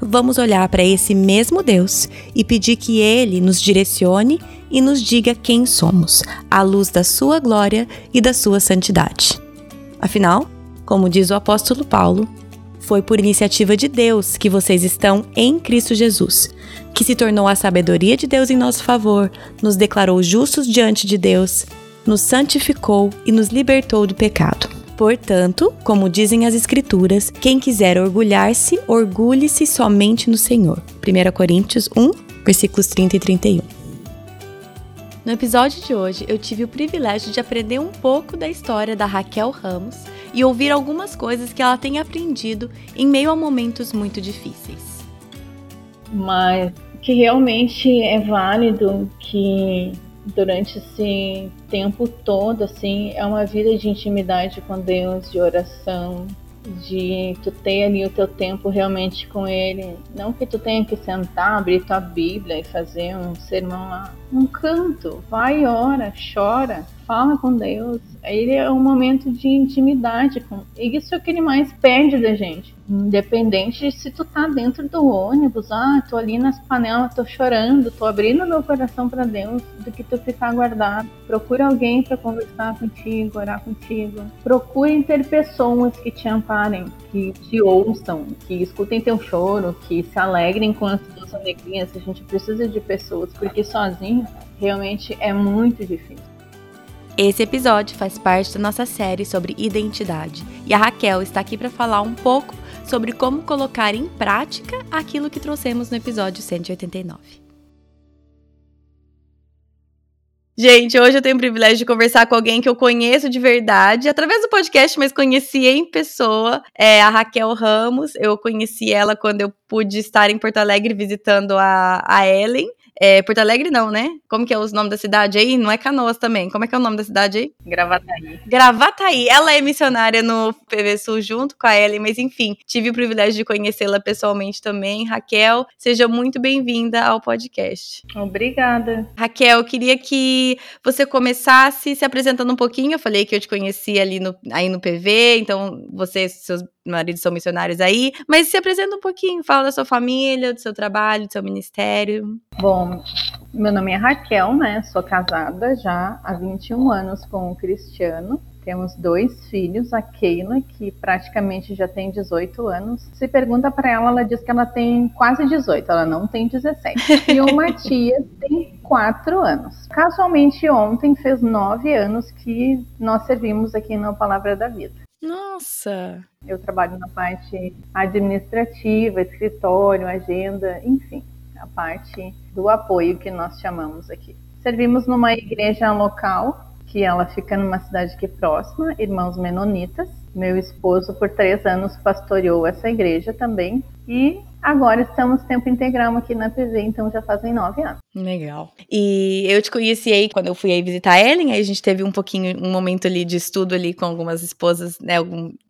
vamos olhar para esse mesmo Deus e pedir que ele nos direcione e nos diga quem somos, à luz da sua glória e da sua santidade. Afinal, como diz o apóstolo Paulo, foi por iniciativa de Deus que vocês estão em Cristo Jesus, que se tornou a sabedoria de Deus em nosso favor, nos declarou justos diante de Deus, nos santificou e nos libertou do pecado. Portanto, como dizem as Escrituras, quem quiser orgulhar-se, orgulhe-se somente no Senhor. 1 Coríntios 1, versículos 30 e 31. No episódio de hoje, eu tive o privilégio de aprender um pouco da história da Raquel Ramos e ouvir algumas coisas que ela tem aprendido em meio a momentos muito difíceis. Mas que realmente é válido que durante esse tempo todo, assim, é uma vida de intimidade com Deus, de oração, de tu ter ali o teu tempo realmente com ele. Não que tu tenha que sentar, abrir tua Bíblia e fazer um sermão lá. Um canto, vai ora, chora, fala com Deus. Ele é um momento de intimidade. Com... E isso é o que ele mais pede da gente. Independente de se tu tá dentro do ônibus, ah, tô ali nas panelas, tô chorando, tô abrindo meu coração para Deus, do que tu ficar guardado. Procura alguém para conversar contigo, orar contigo. Procure ter pessoas que te amparem, que te ouçam, que escutem teu choro, que se alegrem com as tuas alegrias. A gente precisa de pessoas, porque sozinho realmente é muito difícil. Esse episódio faz parte da nossa série sobre identidade e a Raquel está aqui para falar um pouco sobre como colocar em prática aquilo que trouxemos no episódio 189. Gente, hoje eu tenho o privilégio de conversar com alguém que eu conheço de verdade, através do podcast, mas conheci em pessoa, é a Raquel Ramos. Eu conheci ela quando eu pude estar em Porto Alegre visitando a, a Ellen. É, Porto Alegre não, né? Como que é o nome da cidade aí? Não é Canoas também. Como é que é o nome da cidade aí? Gravataí. Gravataí. Ela é missionária no PV Sul junto com a Ellen, mas enfim, tive o privilégio de conhecê-la pessoalmente também. Raquel, seja muito bem-vinda ao podcast. Obrigada. Raquel, eu queria que você começasse se apresentando um pouquinho. Eu falei que eu te conheci ali no, aí no PV, então você, seus maridos são missionários aí, mas se apresenta um pouquinho, fala da sua família, do seu trabalho, do seu ministério. Bom, meu nome é Raquel, né? Sou casada já há 21 anos com o Cristiano. Temos dois filhos, a Keila, que praticamente já tem 18 anos. Se pergunta para ela, ela diz que ela tem quase 18, ela não tem 17. E o Matias tem 4 anos. Casualmente, ontem fez 9 anos que nós servimos aqui na Palavra da Vida. Nossa! Eu trabalho na parte administrativa, escritório, agenda, enfim, a parte do apoio que nós chamamos aqui. Servimos numa igreja local, que ela fica numa cidade aqui próxima, Irmãos Menonitas. Meu esposo, por três anos, pastoreou essa igreja também. E Agora estamos tempo integral aqui na PV, então já fazem nove anos. Legal. E eu te conheci aí quando eu fui aí visitar a Ellen, aí a gente teve um pouquinho, um momento ali de estudo ali com algumas esposas, né,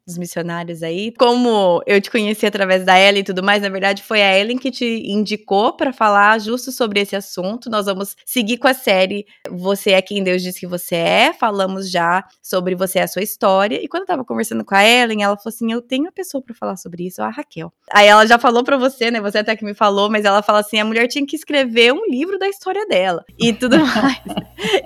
alguns missionários aí. Como eu te conheci através da Ellen e tudo mais, na verdade foi a Ellen que te indicou para falar justo sobre esse assunto. Nós vamos seguir com a série Você é quem Deus diz que você é. Falamos já sobre você é a sua história. E quando eu tava conversando com a Ellen, ela falou assim: "Eu tenho uma pessoa para falar sobre isso, a Raquel". Aí ela já falou para você, né? Você até que me falou, mas ela fala assim: a mulher tinha que escrever um livro da história dela e tudo mais.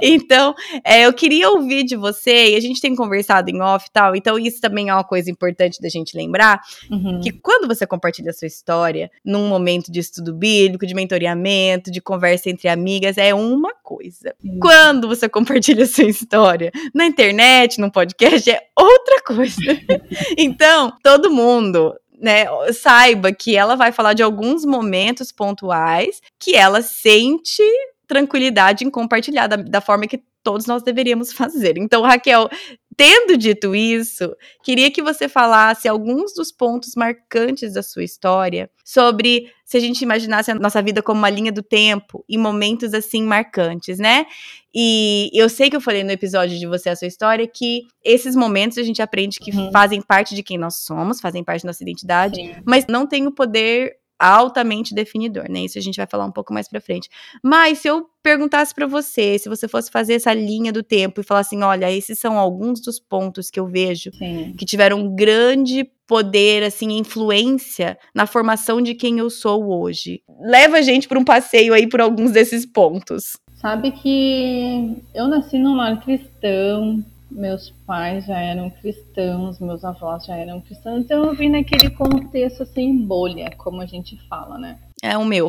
então, é, eu queria ouvir de você, e a gente tem conversado em off e tal, então isso também é uma coisa importante da gente lembrar: uhum. que quando você compartilha a sua história, num momento de estudo bíblico, de mentoreamento, de conversa entre amigas, é uma coisa. Uhum. Quando você compartilha a sua história na internet, num podcast, é outra coisa. então, todo mundo né, saiba que ela vai falar de alguns momentos pontuais que ela sente tranquilidade em compartilhar da, da forma que todos nós deveríamos fazer. Então, Raquel, tendo dito isso, queria que você falasse alguns dos pontos marcantes da sua história sobre se a gente imaginasse a nossa vida como uma linha do tempo e momentos assim marcantes, né? E eu sei que eu falei no episódio de você a sua história que esses momentos a gente aprende que uhum. fazem parte de quem nós somos, fazem parte da nossa identidade, Sim. mas não tem o poder altamente definidor, né? Isso a gente vai falar um pouco mais para frente. Mas se eu perguntasse para você, se você fosse fazer essa linha do tempo e falar assim, olha, esses são alguns dos pontos que eu vejo Sim. que tiveram um grande poder, assim, influência na formação de quem eu sou hoje. Leva a gente para um passeio aí por alguns desses pontos. Sabe que eu nasci num lar cristão, meus pais já eram cristãos, meus avós já eram cristãos, então eu vim naquele contexto assim, bolha, como a gente fala, né? É o meu.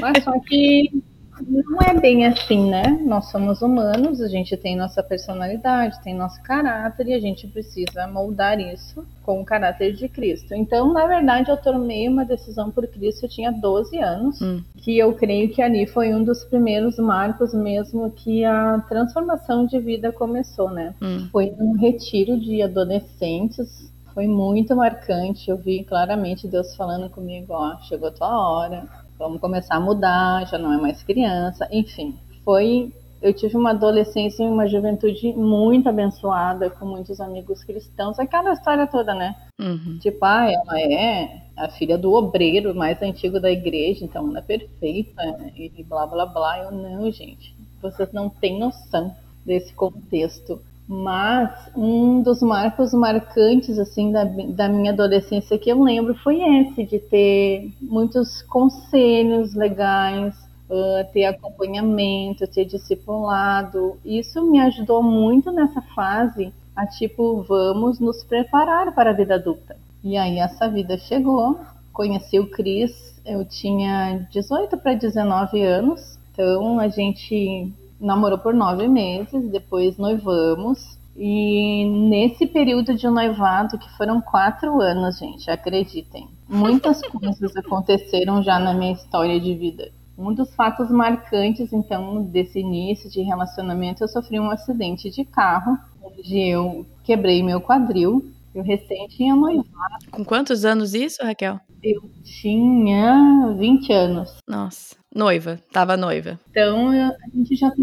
Mas só que não é bem assim, né? Nós somos humanos, a gente tem nossa personalidade, tem nosso caráter e a gente precisa moldar isso com o caráter de Cristo. Então, na verdade, eu tomei uma decisão por Cristo, eu tinha 12 anos, hum. que eu creio que ali foi um dos primeiros marcos mesmo que a transformação de vida começou, né? Hum. Foi um retiro de adolescentes, foi muito marcante, eu vi claramente Deus falando comigo, ó, chegou a tua hora, vamos começar a mudar, já não é mais criança, enfim. Foi, eu tive uma adolescência e uma juventude muito abençoada, com muitos amigos cristãos, aquela história toda, né? Uhum. Tipo, ah, ela é a filha do obreiro mais antigo da igreja, então ela é perfeita, e blá blá blá. Eu, não, gente, vocês não têm noção desse contexto mas um dos marcos marcantes assim da, da minha adolescência que eu lembro foi esse de ter muitos conselhos legais, uh, ter acompanhamento, ter discipulado. Isso me ajudou muito nessa fase a tipo vamos nos preparar para a vida adulta. E aí essa vida chegou. Conheci o Cris, eu tinha 18 para 19 anos, então a gente namorou por nove meses, depois noivamos. E nesse período de noivado, que foram quatro anos, gente, acreditem, muitas coisas aconteceram já na minha história de vida. Um dos fatos marcantes, então, desse início de relacionamento, eu sofri um acidente de carro, onde eu quebrei meu quadril. Eu recém tinha noivado. Com quantos anos isso, Raquel? Eu tinha 20 anos. Nossa. Noiva, tava noiva. Então a gente já tava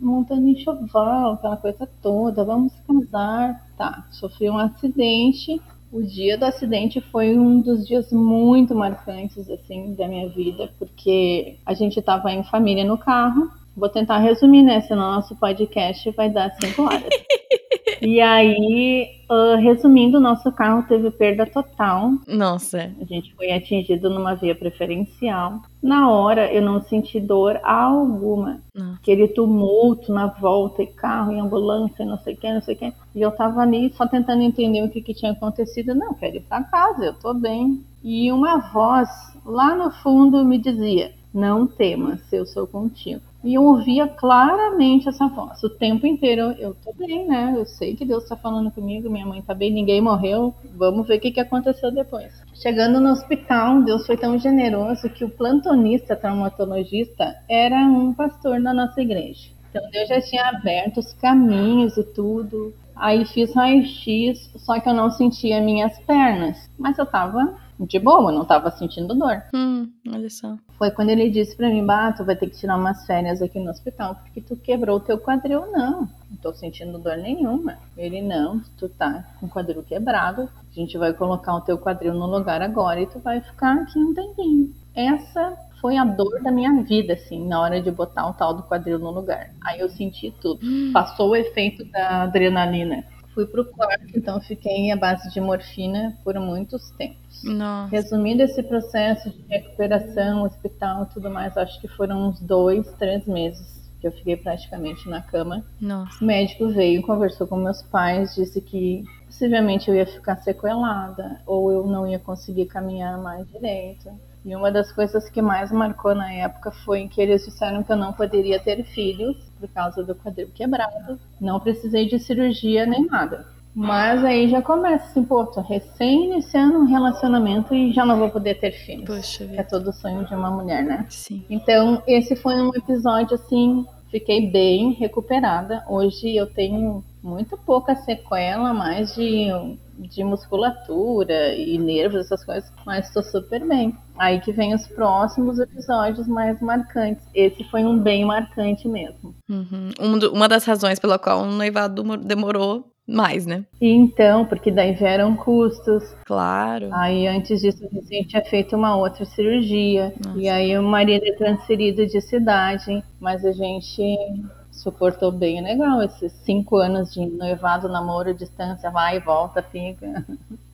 montando enxoval, aquela coisa toda, vamos casar. Tá, sofri um acidente. O dia do acidente foi um dos dias muito marcantes assim da minha vida, porque a gente tava em família no carro. Vou tentar resumir, né? Senão nosso podcast vai dar cinco horas. E aí, uh, resumindo, nosso carro teve perda total. Nossa. A gente foi atingido numa via preferencial. Na hora, eu não senti dor alguma. Não. Aquele tumulto na volta, e carro, e ambulância, não sei o que, não sei o que. E eu tava ali só tentando entender o que, que tinha acontecido. Não, quero ir pra casa, eu tô bem. E uma voz lá no fundo me dizia: Não temas, eu sou contigo. E eu ouvia claramente essa voz. O tempo inteiro, eu tô bem, né? Eu sei que Deus tá falando comigo, minha mãe tá bem, ninguém morreu. Vamos ver o que, que aconteceu depois. Chegando no hospital, Deus foi tão generoso que o plantonista traumatologista era um pastor da nossa igreja. Então Deus já tinha aberto os caminhos e tudo. Aí fiz raio-x, só que eu não sentia minhas pernas. Mas eu tava de boa, não tava sentindo dor. Hum, olha só. Foi quando ele disse para mim, bah, tu vai ter que tirar umas férias aqui no hospital, porque tu quebrou o teu quadril. Não, não tô sentindo dor nenhuma. Ele, não, tu tá com o quadril quebrado, a gente vai colocar o teu quadril no lugar agora e tu vai ficar aqui um tempinho. Essa foi a dor da minha vida, assim, na hora de botar o tal do quadril no lugar. Aí eu senti tudo. Hum. Passou o efeito da adrenalina. Fui pro quarto, então fiquei à base de morfina por muitos tempos. Nossa. Resumindo esse processo de recuperação, hospital e tudo mais, acho que foram uns dois, três meses que eu fiquei praticamente na cama. Nossa. O médico veio, conversou com meus pais, disse que possivelmente eu ia ficar sequelada ou eu não ia conseguir caminhar mais direito. E uma das coisas que mais marcou na época foi que eles disseram que eu não poderia ter filhos por causa do quadril quebrado. Não precisei de cirurgia nem nada. Mas aí já começa assim, pô, tô recém iniciando um relacionamento e já não vou poder ter filhos. Poxa vida. É todo o sonho de uma mulher, né? Sim. Então, esse foi um episódio assim, fiquei bem recuperada. Hoje eu tenho muito pouca sequela, mais de, de musculatura e nervos, essas coisas, mas estou super bem. Aí que vem os próximos episódios mais marcantes. Esse foi um bem marcante mesmo. Uhum. Uma das razões pela qual o noivado demorou mais, né? Então, porque daí vieram custos. Claro. Aí antes disso a gente tinha feito uma outra cirurgia. Nossa. E aí o marido é transferido de cidade. Mas a gente suportou bem legal esses cinco anos de noivado, namoro, distância, vai e volta, fica.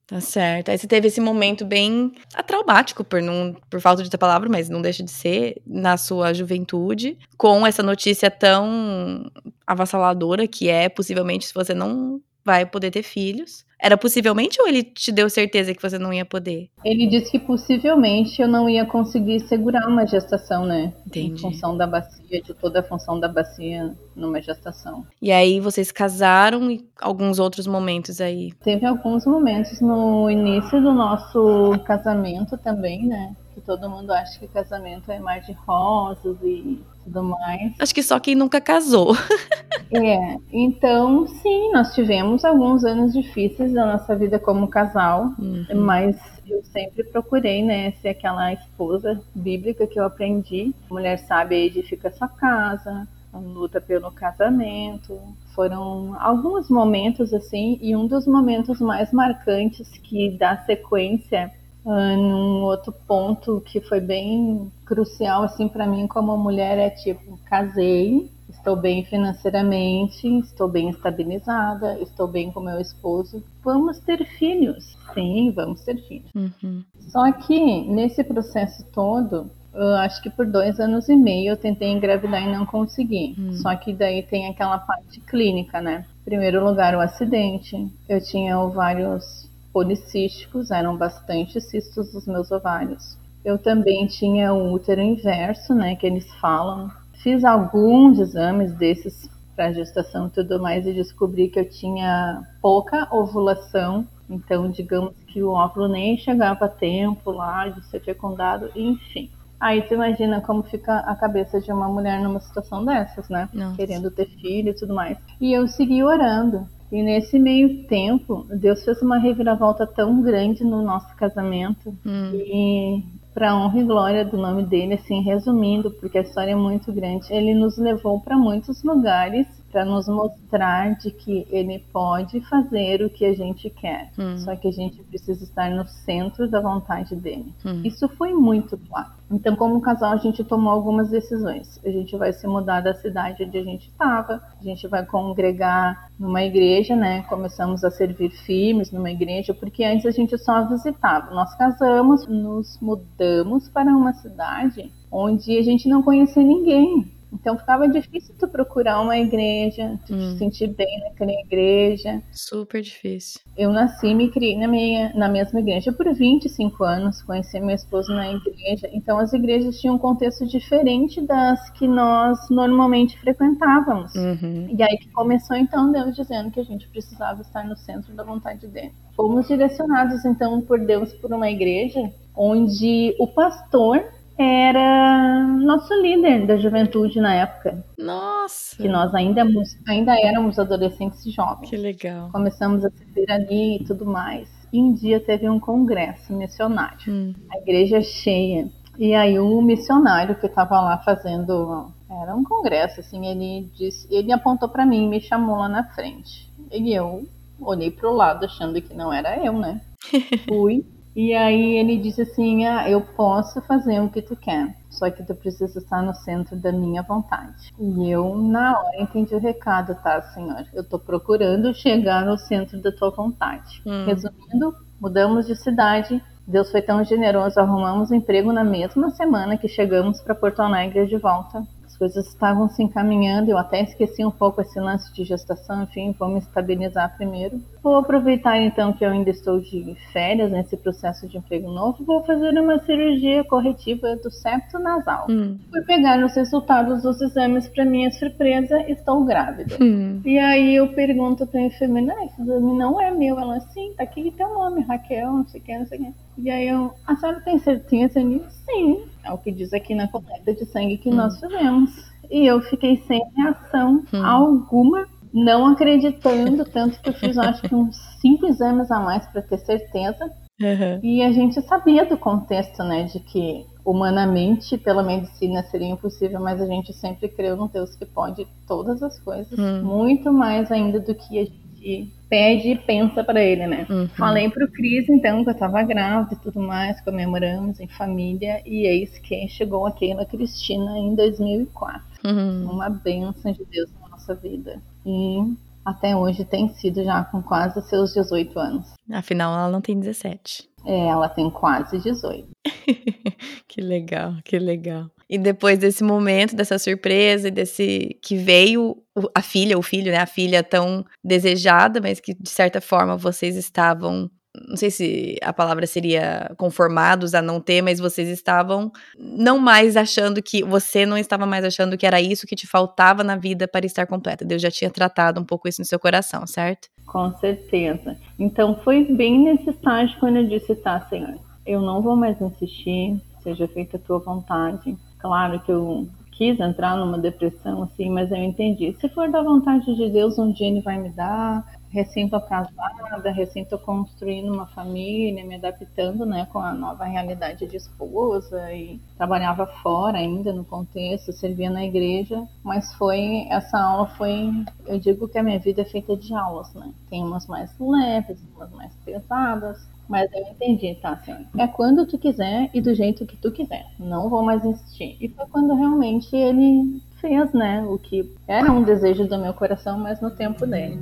Tá certo. Aí você teve esse momento bem traumático, por, não, por falta de ter palavra, mas não deixa de ser, na sua juventude, com essa notícia tão avassaladora que é, possivelmente, se você não vai poder ter filhos. Era possivelmente ou ele te deu certeza que você não ia poder? Ele disse que possivelmente eu não ia conseguir segurar uma gestação, né? Entendi. Em função da bacia, de toda a função da bacia numa gestação. E aí vocês casaram e alguns outros momentos aí? Teve alguns momentos no início do nosso casamento também, né? Todo mundo acha que casamento é mais de rosas e tudo mais. Acho que só quem nunca casou. é, então sim, nós tivemos alguns anos difíceis da nossa vida como casal, uhum. mas eu sempre procurei, né, ser aquela esposa bíblica que eu aprendi. A mulher sabe edifica sua casa, luta pelo casamento. Foram alguns momentos assim, e um dos momentos mais marcantes que dá sequência Uh, num outro ponto que foi bem crucial assim para mim como mulher é tipo casei estou bem financeiramente estou bem estabilizada estou bem com meu esposo vamos ter filhos sim vamos ter filhos uhum. só que nesse processo todo eu acho que por dois anos e meio eu tentei engravidar e não consegui. Uhum. Só que daí tem aquela parte clínica, né? Em primeiro lugar, o acidente. Eu tinha vários policísticos, eram bastante cistos dos meus ovários. Eu também tinha o útero inverso, né, que eles falam. Fiz alguns exames desses para gestação e tudo mais e descobri que eu tinha pouca ovulação. Então, digamos que o óvulo nem chegava a tempo lá de ser fecundado, enfim. Aí tu imagina como fica a cabeça de uma mulher numa situação dessas, né? Nossa. Querendo ter filho e tudo mais. E eu segui orando. E nesse meio tempo, Deus fez uma reviravolta tão grande no nosso casamento. Hum. E para honra e glória do nome dele, assim, resumindo, porque a história é muito grande, ele nos levou para muitos lugares para nos mostrar de que ele pode fazer o que a gente quer. Hum. Só que a gente precisa estar no centro da vontade dele. Hum. Isso foi muito claro. Então, como casal, a gente tomou algumas decisões. A gente vai se mudar da cidade onde a gente estava, a gente vai congregar numa igreja, né? Começamos a servir firmes numa igreja, porque antes a gente só visitava. Nós casamos, nos mudamos para uma cidade onde a gente não conhecia ninguém. Então ficava difícil tu procurar uma igreja, tu hum. te sentir bem naquela igreja. Super difícil. Eu nasci e me criei na, minha, na mesma igreja por 25 anos, conheci meu esposo na igreja. Então as igrejas tinham um contexto diferente das que nós normalmente frequentávamos. Uhum. E aí que começou então Deus dizendo que a gente precisava estar no centro da vontade dele. Fomos direcionados então por Deus por uma igreja onde o pastor era nosso líder da juventude na época. Nossa! Que nós ainda, ainda éramos adolescentes jovens. Que legal. Começamos a servir ali e tudo mais. E um dia teve um congresso missionário. Hum. A igreja cheia. E aí o missionário que estava lá fazendo era um congresso, assim, ele disse, ele apontou para mim, me chamou lá na frente. E eu olhei para o lado achando que não era eu, né? Fui e aí ele disse assim: ah, eu posso fazer o que tu quer, só que tu precisa estar no centro da minha vontade. E eu, na hora, entendi o recado, tá, senhor? Eu tô procurando chegar no centro da tua vontade. Hum. Resumindo, mudamos de cidade. Deus foi tão generoso, arrumamos emprego na mesma semana que chegamos para Porto Alegre de volta coisas estavam se encaminhando, eu até esqueci um pouco esse lance de gestação, enfim, vou me estabilizar primeiro. Vou aproveitar então que eu ainda estou de férias nesse processo de emprego novo, vou fazer uma cirurgia corretiva do septo nasal. Hum. Fui pegar os resultados dos exames, para minha surpresa, estou grávida. Hum. E aí eu pergunto para a enfermeira, ah, esse exame não é meu. Ela, sim, tá aqui teu nome, Raquel, não sei o que, não sei o que. E aí eu, a senhora tem certeza nisso? Sim. É o que diz aqui na coleta de sangue que hum. nós fizemos. E eu fiquei sem reação hum. alguma. Não acreditando, tanto que eu fiz acho que uns cinco exames a mais para ter certeza. Uhum. E a gente sabia do contexto, né, de que humanamente, pela medicina, seria impossível, mas a gente sempre creu num Deus que pode todas as coisas, uhum. muito mais ainda do que a gente pede e pensa para ele, né? Uhum. Falei pro Cris, então, que eu tava grávida e tudo mais, comemoramos em família, e eis que chegou a Keila Cristina em 2004. Uhum. Uma bênção de Deus na nossa vida. E até hoje tem sido já com quase seus 18 anos. Afinal, ela não tem 17. É, ela tem quase 18. que legal, que legal. E depois desse momento, dessa surpresa, desse que veio a filha, o filho, né? A filha tão desejada, mas que de certa forma vocês estavam não sei se a palavra seria conformados a não ter, mas vocês estavam não mais achando que você não estava mais achando que era isso que te faltava na vida para estar completa. Deus já tinha tratado um pouco isso no seu coração, certo? Com certeza. Então foi bem nesse estágio quando eu disse, tá, Senhor, eu não vou mais insistir, seja feita a tua vontade. Claro que eu quis entrar numa depressão assim, mas eu entendi. Se for da vontade de Deus, um dia ele vai me dar, recém tô casada, recém tô construindo uma família, me adaptando, né, com a nova realidade de esposa e trabalhava fora ainda no contexto, servia na igreja, mas foi essa aula foi, eu digo que a minha vida é feita de aulas, né? Tem umas mais leves, umas mais pesadas, mas eu entendi, tá, senhor? É quando tu quiser e do jeito que tu quiser. Não vou mais insistir. E foi quando realmente ele fez, né, o que era um desejo do meu coração, mas no tempo dele.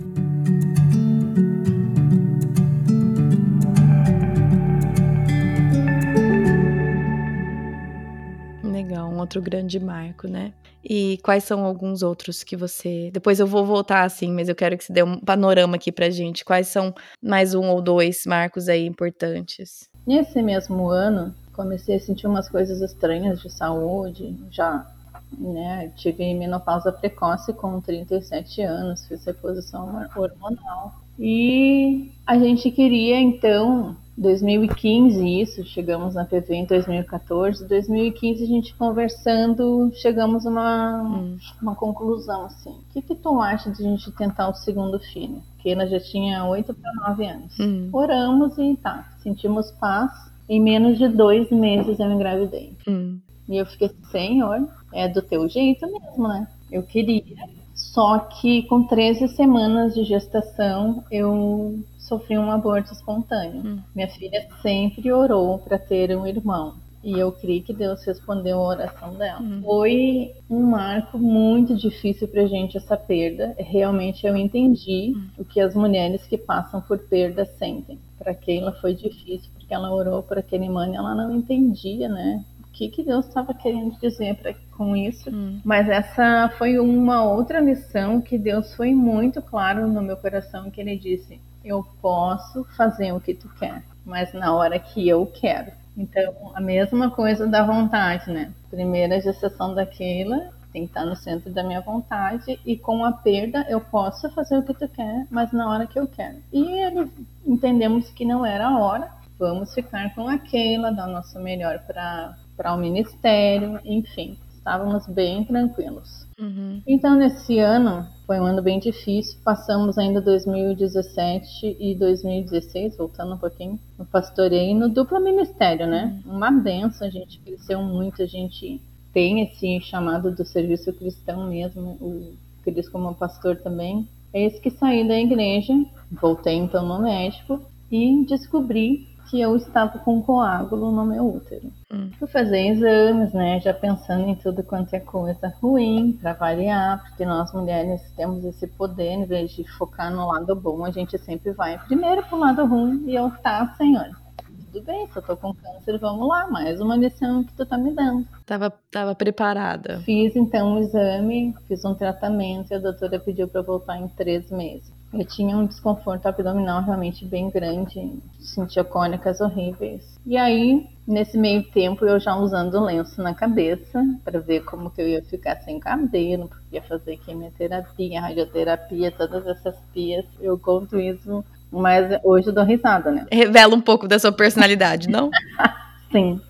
Outro grande marco, né? E quais são alguns outros que você. Depois eu vou voltar assim, mas eu quero que você dê um panorama aqui pra gente. Quais são mais um ou dois marcos aí importantes? Nesse mesmo ano, comecei a sentir umas coisas estranhas de saúde, já né, tive menopausa precoce com 37 anos, fiz reposição hormonal. E a gente queria então 2015 isso, chegamos na PV em 2014. 2015 a gente conversando, chegamos a uma, hum. uma conclusão assim. O que, que tu acha de a gente tentar o segundo filho? Que ela já tinha 8 para 9 anos. Hum. Oramos e tá, sentimos paz. Em menos de dois meses eu engravidei. Hum. E eu fiquei, Senhor, é do teu jeito mesmo, né? Eu queria. Só que com 13 semanas de gestação eu sofri um aborto espontâneo. Hum. Minha filha sempre orou para ter um irmão. E eu creio que Deus respondeu a oração dela. Hum. Foi um marco muito difícil pra gente essa perda. Realmente eu entendi hum. o que as mulheres que passam por perda sentem. Para Keila foi difícil, porque ela orou por aquele mãe, ela não entendia, né? Que, que Deus estava querendo dizer pra, com isso. Hum. Mas essa foi uma outra lição que Deus foi muito claro no meu coração, que ele disse: eu posso fazer o que tu quer, mas na hora que eu quero. Então, a mesma coisa da vontade, né? Primeira gestação daquela tem que estar no centro da minha vontade e com a perda eu posso fazer o que tu quer, mas na hora que eu quero. E ele, entendemos que não era a hora, vamos ficar com aquela, dar o nosso melhor para o ministério, enfim, estávamos bem tranquilos. Uhum. Então, nesse ano, foi um ano bem difícil. Passamos ainda 2017 e 2016, voltando um pouquinho, no pastoreio no duplo ministério, né? Uhum. Uma benção, a gente cresceu muito, a gente tem esse chamado do serviço cristão mesmo, o Cris como pastor também. Eis que saí da igreja, voltei então no médico e descobri que eu estava com coágulo no meu útero. Hum. Fui fazer exames, né, já pensando em tudo quanto é coisa ruim para variar, porque nós mulheres temos esse poder, em vez de focar no lado bom, a gente sempre vai primeiro pro lado ruim e eu, tá, senhor, tudo bem, se eu tô com câncer, vamos lá, mais uma lição que tu tá me dando. Tava, tava preparada. Fiz então o um exame, fiz um tratamento e a doutora pediu para voltar em três meses. Eu tinha um desconforto abdominal realmente bem grande, sentia cólicas horríveis. E aí, nesse meio tempo, eu já usando lenço na cabeça para ver como que eu ia ficar sem cabelo, porque ia fazer quimioterapia, radioterapia, todas essas pias. Eu conto isso, mas hoje eu dou risada, né? Revela um pouco da sua personalidade, não? Sim.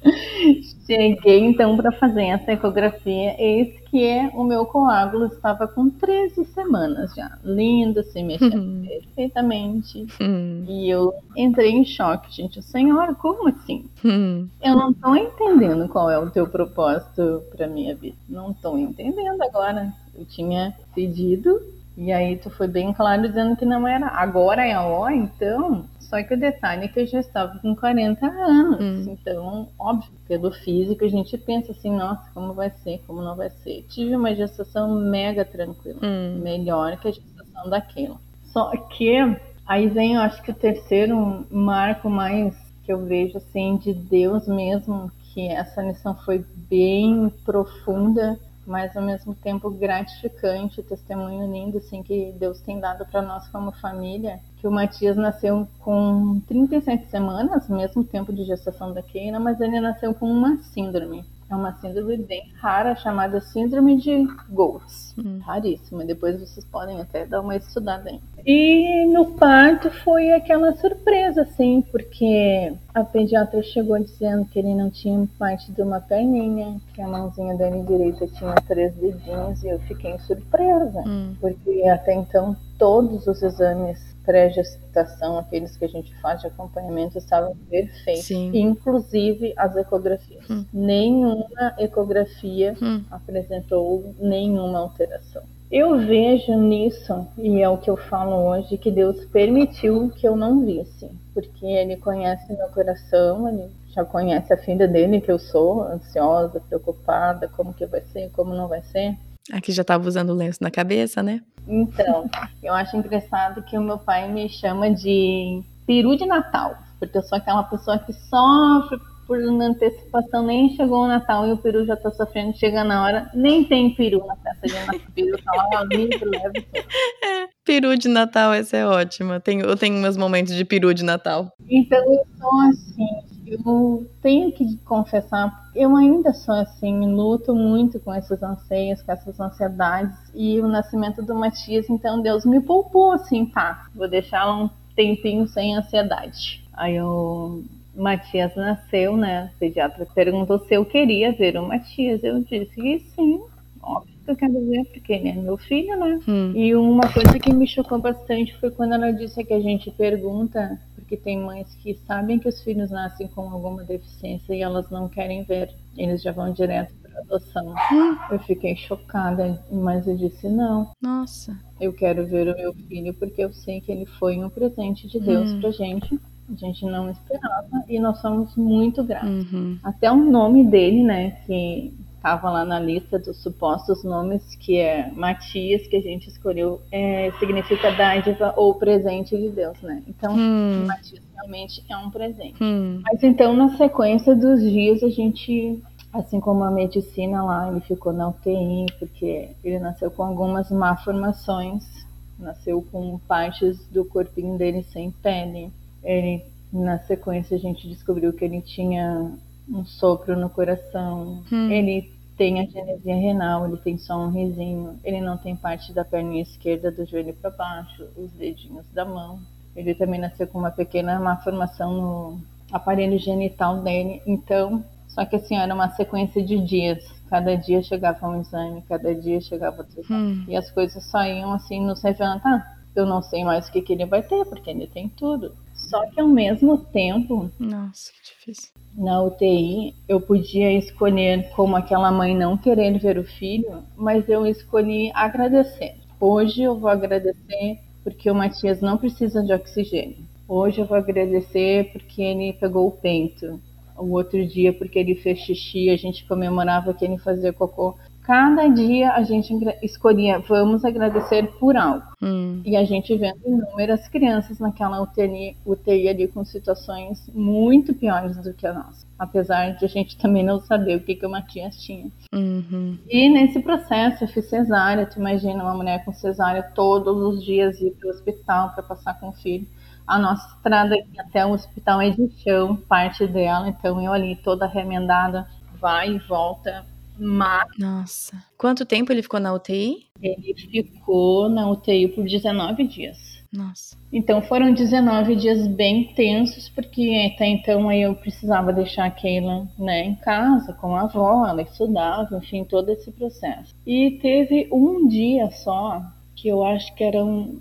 Cheguei então para fazer essa ecografia. Eis que é, o meu coágulo estava com 13 semanas já. Lindo, se mexendo uhum. perfeitamente. Uhum. E eu entrei em choque, gente. Senhora, como assim? Uhum. Eu não estou entendendo qual é o teu propósito para minha vida. Não estou entendendo agora. Eu tinha pedido e aí tu foi bem claro dizendo que não era. Agora é a hora, então. Só que o detalhe é que eu já estava com 40 anos. Hum. Então, óbvio, pelo físico a gente pensa assim, nossa, como vai ser, como não vai ser. Tive uma gestação mega tranquila. Hum. Melhor que a gestação daquela. Só que aí vem, eu acho que o terceiro marco mais que eu vejo assim de Deus mesmo, que essa lição foi bem profunda mas ao mesmo tempo gratificante, testemunho lindo assim que Deus tem dado para nós como família. Que o Matias nasceu com 37 semanas, mesmo tempo de gestação da Keina, mas ele nasceu com uma síndrome. É uma síndrome bem rara chamada síndrome de Goltz. Hum. Raríssima. Depois vocês podem até dar uma estudada aí. E no parto foi aquela surpresa, assim, porque a pediatra chegou dizendo que ele não tinha parte de uma perninha, que a mãozinha dele direita tinha três dedinhos, e eu fiquei surpresa, hum. porque até então todos os exames pré-gestação, aqueles que a gente faz de acompanhamento, estavam perfeitos. Sim. Inclusive as ecografias. Hum. Nenhuma ecografia hum. apresentou nenhuma alteração. Eu vejo nisso, e é o que eu falo hoje, que Deus permitiu que eu não visse, porque Ele conhece meu coração, Ele já conhece a filha dele, que eu sou ansiosa, preocupada, como que vai ser, como não vai ser. Aqui já estava usando o lenço na cabeça, né? Então, eu acho engraçado que o meu pai me chama de peru de Natal, porque eu sou aquela pessoa que sofre por uma antecipação, nem chegou o Natal e o peru já tá sofrendo, chega na hora, nem tem peru na festa de Natal, peru tá lá, livre, leva é, peru de Natal, essa é ótima. Tem, eu tenho meus momentos de peru de Natal. Então eu sou assim, eu tenho que confessar, eu ainda sou assim, luto muito com esses anseios, com essas ansiedades, e o nascimento do Matias, então Deus me poupou assim, tá, vou deixar um tempinho sem ansiedade. Aí o Matias nasceu, né, o pediatra perguntou se eu queria ver o Matias, eu disse que sim, óbvio que eu quero ver, porque ele é meu filho, né? Hum. E uma coisa que me chocou bastante foi quando ela disse que a gente pergunta porque tem mães que sabem que os filhos nascem com alguma deficiência e elas não querem ver, eles já vão direto para adoção. Hum. Eu fiquei chocada, mas eu disse não. Nossa. Eu quero ver o meu filho porque eu sei que ele foi um presente de Deus hum. pra gente. A gente não esperava e nós somos muito gratos. Uhum. Até o nome dele, né, que estava lá na lista dos supostos nomes, que é Matias, que a gente escolheu, é, significa dádiva ou presente de Deus, né? Então, hum. Matias realmente é um presente. Hum. Mas então, na sequência dos dias, a gente, assim como a medicina lá, ele ficou na UTI, porque ele nasceu com algumas malformações, nasceu com partes do corpinho dele sem pele. Ele, na sequência, a gente descobriu que ele tinha um sopro no coração. Hum. Ele tem a genesia renal, ele tem só um risinho, ele não tem parte da perna esquerda do joelho para baixo, os dedinhos da mão. Ele também nasceu com uma pequena malformação no aparelho genital dele. Então, só que assim, era uma sequência de dias. Cada dia chegava um exame, cada dia chegava outro exame. Hum. E as coisas saíam assim nos revelando, ah, eu não sei mais o que, que ele vai ter, porque ele tem tudo. Só que ao mesmo tempo. Nossa, que difícil. Na UTI, eu podia escolher como aquela mãe não querer ver o filho, mas eu escolhi agradecer. Hoje eu vou agradecer porque o Matias não precisa de oxigênio. Hoje eu vou agradecer porque ele pegou o peito. O outro dia porque ele fez xixi, a gente comemorava que ele fazia cocô cada dia a gente escolhia, vamos agradecer por algo. Hum. E a gente vendo inúmeras crianças naquela UTI, UTI ali com situações muito piores do que a nossa. Apesar de a gente também não saber o que, que o Matias tinha. Uhum. E nesse processo eu fiz cesárea. Tu imagina uma mulher com cesárea todos os dias ir para o hospital para passar com o filho. A nossa estrada até o hospital é de chão, parte dela. Então eu ali toda remendada, vai e volta mas. Nossa. Quanto tempo ele ficou na UTI? Ele ficou na UTI por 19 dias. Nossa. Então foram 19 dias bem tensos, porque até então eu precisava deixar a Keila né, em casa com a avó, ela estudava, enfim, todo esse processo. E teve um dia só, que eu acho que era um,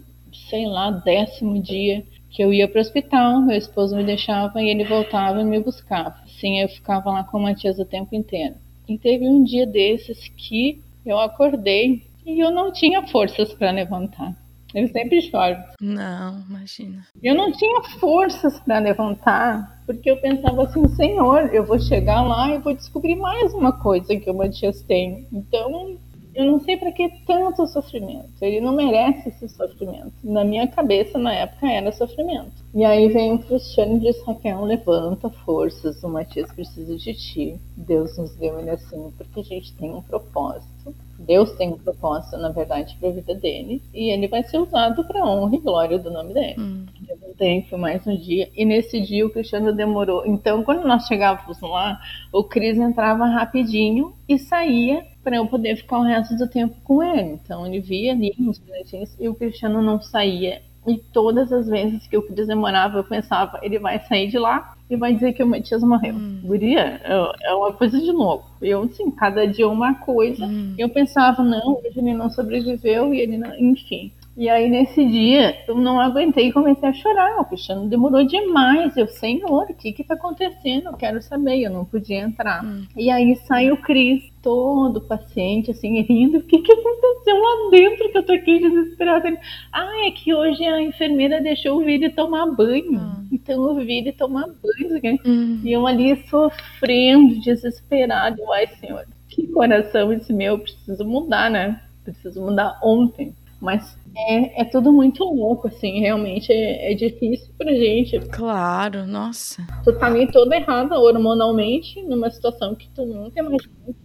sei lá, décimo dia, que eu ia para o hospital, meu esposo me deixava e ele voltava e me buscava. Assim, eu ficava lá com a Matias o tempo inteiro. E teve um dia desses que eu acordei e eu não tinha forças para levantar. Eu sempre choro. Não, imagina. Eu não tinha forças para levantar, porque eu pensava assim, Senhor, eu vou chegar lá e vou descobrir mais uma coisa que o Matias tem. Então, eu não sei para que tanto sofrimento. Ele não merece esse sofrimento. Na minha cabeça, na época, era sofrimento. E aí vem o Cristiano e diz: Raquel, levanta forças, o Matias precisa de ti. Deus nos deu ele assim, porque a gente tem um propósito. Deus tem um propósito, na verdade, para a vida dele, e ele vai ser usado para honra e glória do nome dele. Hum. Levantei, foi mais um dia, e nesse dia o Cristiano demorou. Então, quando nós chegávamos lá, o Cris entrava rapidinho e saía para eu poder ficar o resto do tempo com ele. Então, ele via ali uns minutinhos e o Cristiano não saía. E todas as vezes que o Cris demorava, eu pensava, ele vai sair de lá e vai dizer que o Matias morreu. Hum. Guria, é, é uma coisa de louco. Eu, assim, cada dia uma coisa. Hum. Eu pensava, não, hoje ele não sobreviveu e ele não. Enfim. E aí, nesse dia, eu não aguentei e comecei a chorar. O Cristiano demorou demais. Eu, Senhor, o que que tá acontecendo? Eu quero saber. Eu não podia entrar. Hum. E aí sai o Cris, todo paciente, assim, rindo. O que que aconteceu lá dentro que eu tô aqui desesperada? Ele, ah, é que hoje a enfermeira deixou o Vini tomar banho. Hum. Então eu vi ele tomar banho. Hum. E eu ali sofrendo, desesperado. Ai, Senhor, que coração esse meu. Preciso mudar, né? Preciso mudar ontem. Mas é, é tudo muito louco, assim, realmente é, é difícil pra gente. Claro, nossa. Tu tá ali toda errada hormonalmente, numa situação que tu nunca imaginou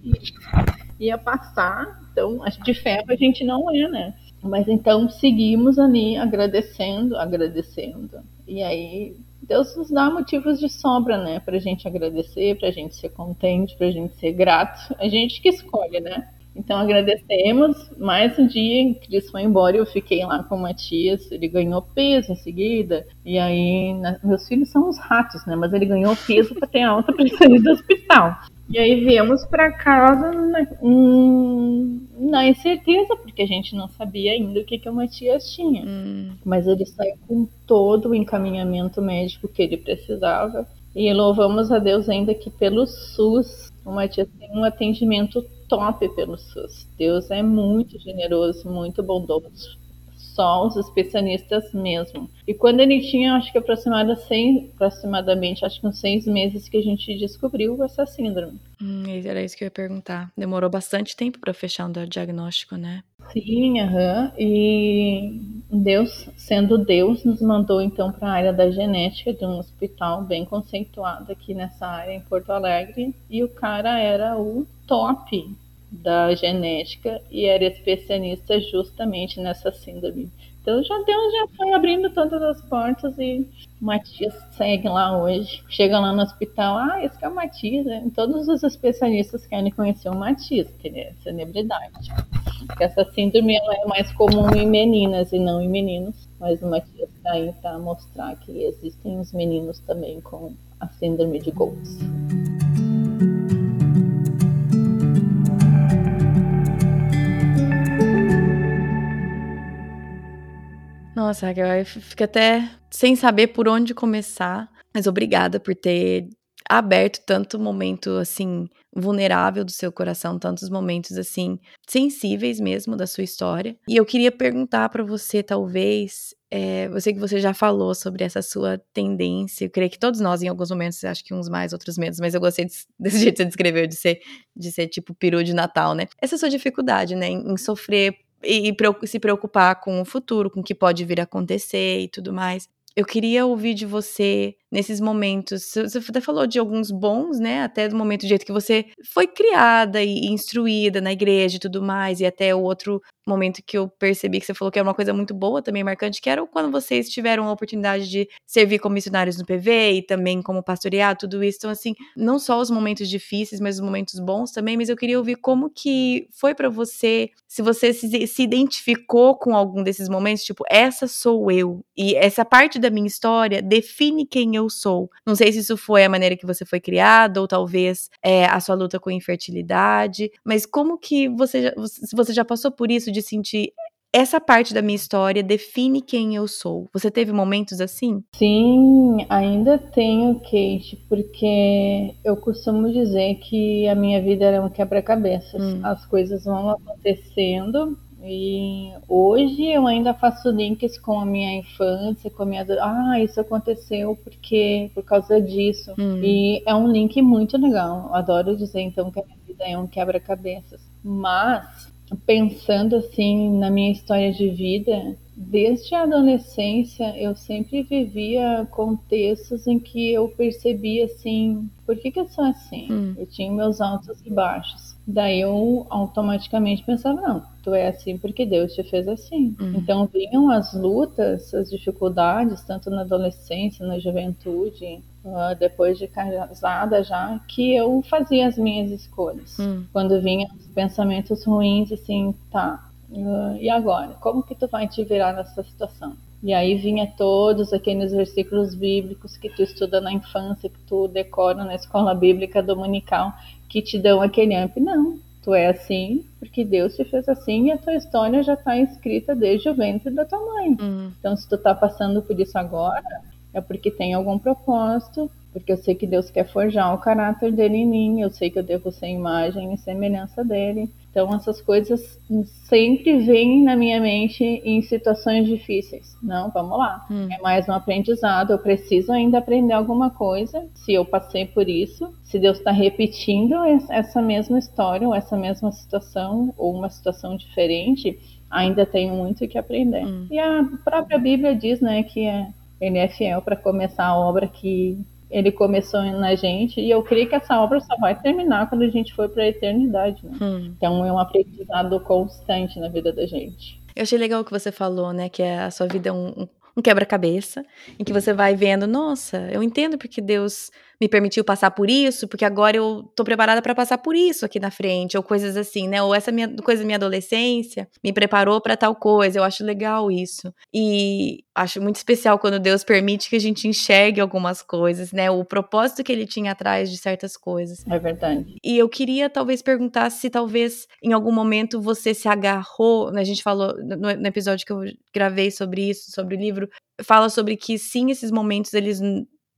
que ia passar. Então, de ferro a gente não é, né? Mas então seguimos ali agradecendo, agradecendo. E aí Deus nos dá motivos de sobra, né? Pra gente agradecer, pra gente ser contente, pra gente ser grato. A gente que escolhe, né? Então agradecemos. Mais um dia, Cris foi embora e eu fiquei lá com o Matias. Ele ganhou peso em seguida. E aí, na, meus filhos são uns ratos, né? Mas ele ganhou peso para ter alta para sair do hospital. E aí viemos para casa na, hum, na incerteza, porque a gente não sabia ainda o que, que o Matias tinha. Hum. Mas ele saiu com todo o encaminhamento médico que ele precisava. E louvamos a Deus ainda que pelo SUS o Matias tem um atendimento top pelo SUS. Deus é muito generoso, muito bondoso. Só os especialistas mesmo. E quando ele tinha, acho que aproximadamente, aproximadamente acho que uns seis meses que a gente descobriu essa síndrome. Hum, era isso que eu ia perguntar. Demorou bastante tempo para fechar um diagnóstico, né? Sim, aham. E Deus, sendo Deus, nos mandou então para a área da genética de um hospital bem conceituado aqui nessa área em Porto Alegre. E o cara era o top da genética e era especialista justamente nessa síndrome. Então já Deus já foi abrindo todas as portas e o Matias segue lá hoje. Chega lá no hospital, ah, esse que é o Matias. Né? Todos os especialistas querem conhecer o Matias, que ele é celebridade. Porque essa síndrome ela é mais comum em meninas e não em meninos. Mas o Matias está aí para mostrar que existem os meninos também com a síndrome de Goltz. Nossa, Raquel, fica até sem saber por onde começar. Mas obrigada por ter aberto tanto momento assim vulnerável do seu coração, tantos momentos assim sensíveis mesmo da sua história. E eu queria perguntar para você, talvez, é, eu sei que você já falou sobre essa sua tendência. Eu creio que todos nós, em alguns momentos, acho que uns mais, outros menos, mas eu gostei de, desse jeito que você descreveu, de ser, de ser tipo peru de Natal, né? Essa sua dificuldade, né, em, em sofrer e, e se preocupar com o futuro, com o que pode vir a acontecer e tudo mais. Eu queria ouvir de você nesses momentos. Você até falou de alguns bons, né? Até do momento do jeito que você foi criada e instruída na igreja e tudo mais, e até o outro momento que eu percebi que você falou que era uma coisa muito boa também, marcante, que era quando vocês tiveram a oportunidade de servir como missionários no PV e também como pastorear, tudo isso. Então, assim, não só os momentos difíceis, mas os momentos bons também, mas eu queria ouvir como que foi para você, se você se, se identificou com algum desses momentos, tipo, essa sou eu, e essa parte da minha história define quem eu sou. Não sei se isso foi a maneira que você foi criado, ou talvez é, a sua luta com infertilidade, mas como que você já, você já passou por isso de sentir essa parte da minha história define quem eu sou. Você teve momentos assim? Sim, ainda tenho, Kate, porque eu costumo dizer que a minha vida era um quebra-cabeças. Hum. As coisas vão acontecendo e hoje eu ainda faço links com a minha infância, com a minha. Ah, isso aconteceu porque por causa disso. Hum. E é um link muito legal. Eu adoro dizer então que a minha vida é um quebra-cabeças. Mas pensando assim na minha história de vida, desde a adolescência eu sempre vivia contextos em que eu percebia assim, por que, que eu sou assim? Hum. Eu tinha meus altos e baixos. Daí eu automaticamente pensava, não, tu é assim porque Deus te fez assim. Hum. Então vinham as lutas, as dificuldades, tanto na adolescência, na juventude, uh, depois de casada já, que eu fazia as minhas escolhas. Hum. Quando vinham os pensamentos ruins, assim, tá, uh, e agora? Como que tu vai te virar nessa situação? E aí vinha todos aqueles versículos bíblicos que tu estuda na infância, que tu decora na escola bíblica dominical, que te dão aquele amp. Não, tu é assim porque Deus te fez assim e a tua história já está escrita desde o ventre da tua mãe. Uhum. Então, se tu está passando por isso agora, é porque tem algum propósito, porque eu sei que Deus quer forjar o caráter dele em mim, eu sei que eu devo ser imagem e semelhança dele. Então essas coisas sempre vêm na minha mente em situações difíceis. Não, vamos lá. Hum. É mais um aprendizado. Eu preciso ainda aprender alguma coisa. Se eu passei por isso, se Deus está repetindo essa mesma história ou essa mesma situação ou uma situação diferente, ainda tenho muito que aprender. Hum. E a própria Bíblia diz, né, que é ele é fiel para começar a obra que ele começou na gente e eu creio que essa obra só vai terminar quando a gente for para a eternidade, né? Hum. Então é um aprendizado constante na vida da gente. Eu achei legal o que você falou, né? Que a sua vida é um, um quebra-cabeça, em que você vai vendo, nossa, eu entendo porque Deus me permitiu passar por isso, porque agora eu tô preparada para passar por isso aqui na frente, ou coisas assim, né? Ou essa minha coisa da minha adolescência me preparou para tal coisa. Eu acho legal isso. E acho muito especial quando Deus permite que a gente enxergue algumas coisas, né? O propósito que ele tinha atrás de certas coisas. É verdade. E eu queria talvez perguntar se talvez em algum momento você se agarrou, né? A gente falou no, no episódio que eu gravei sobre isso, sobre o livro, fala sobre que sim, esses momentos eles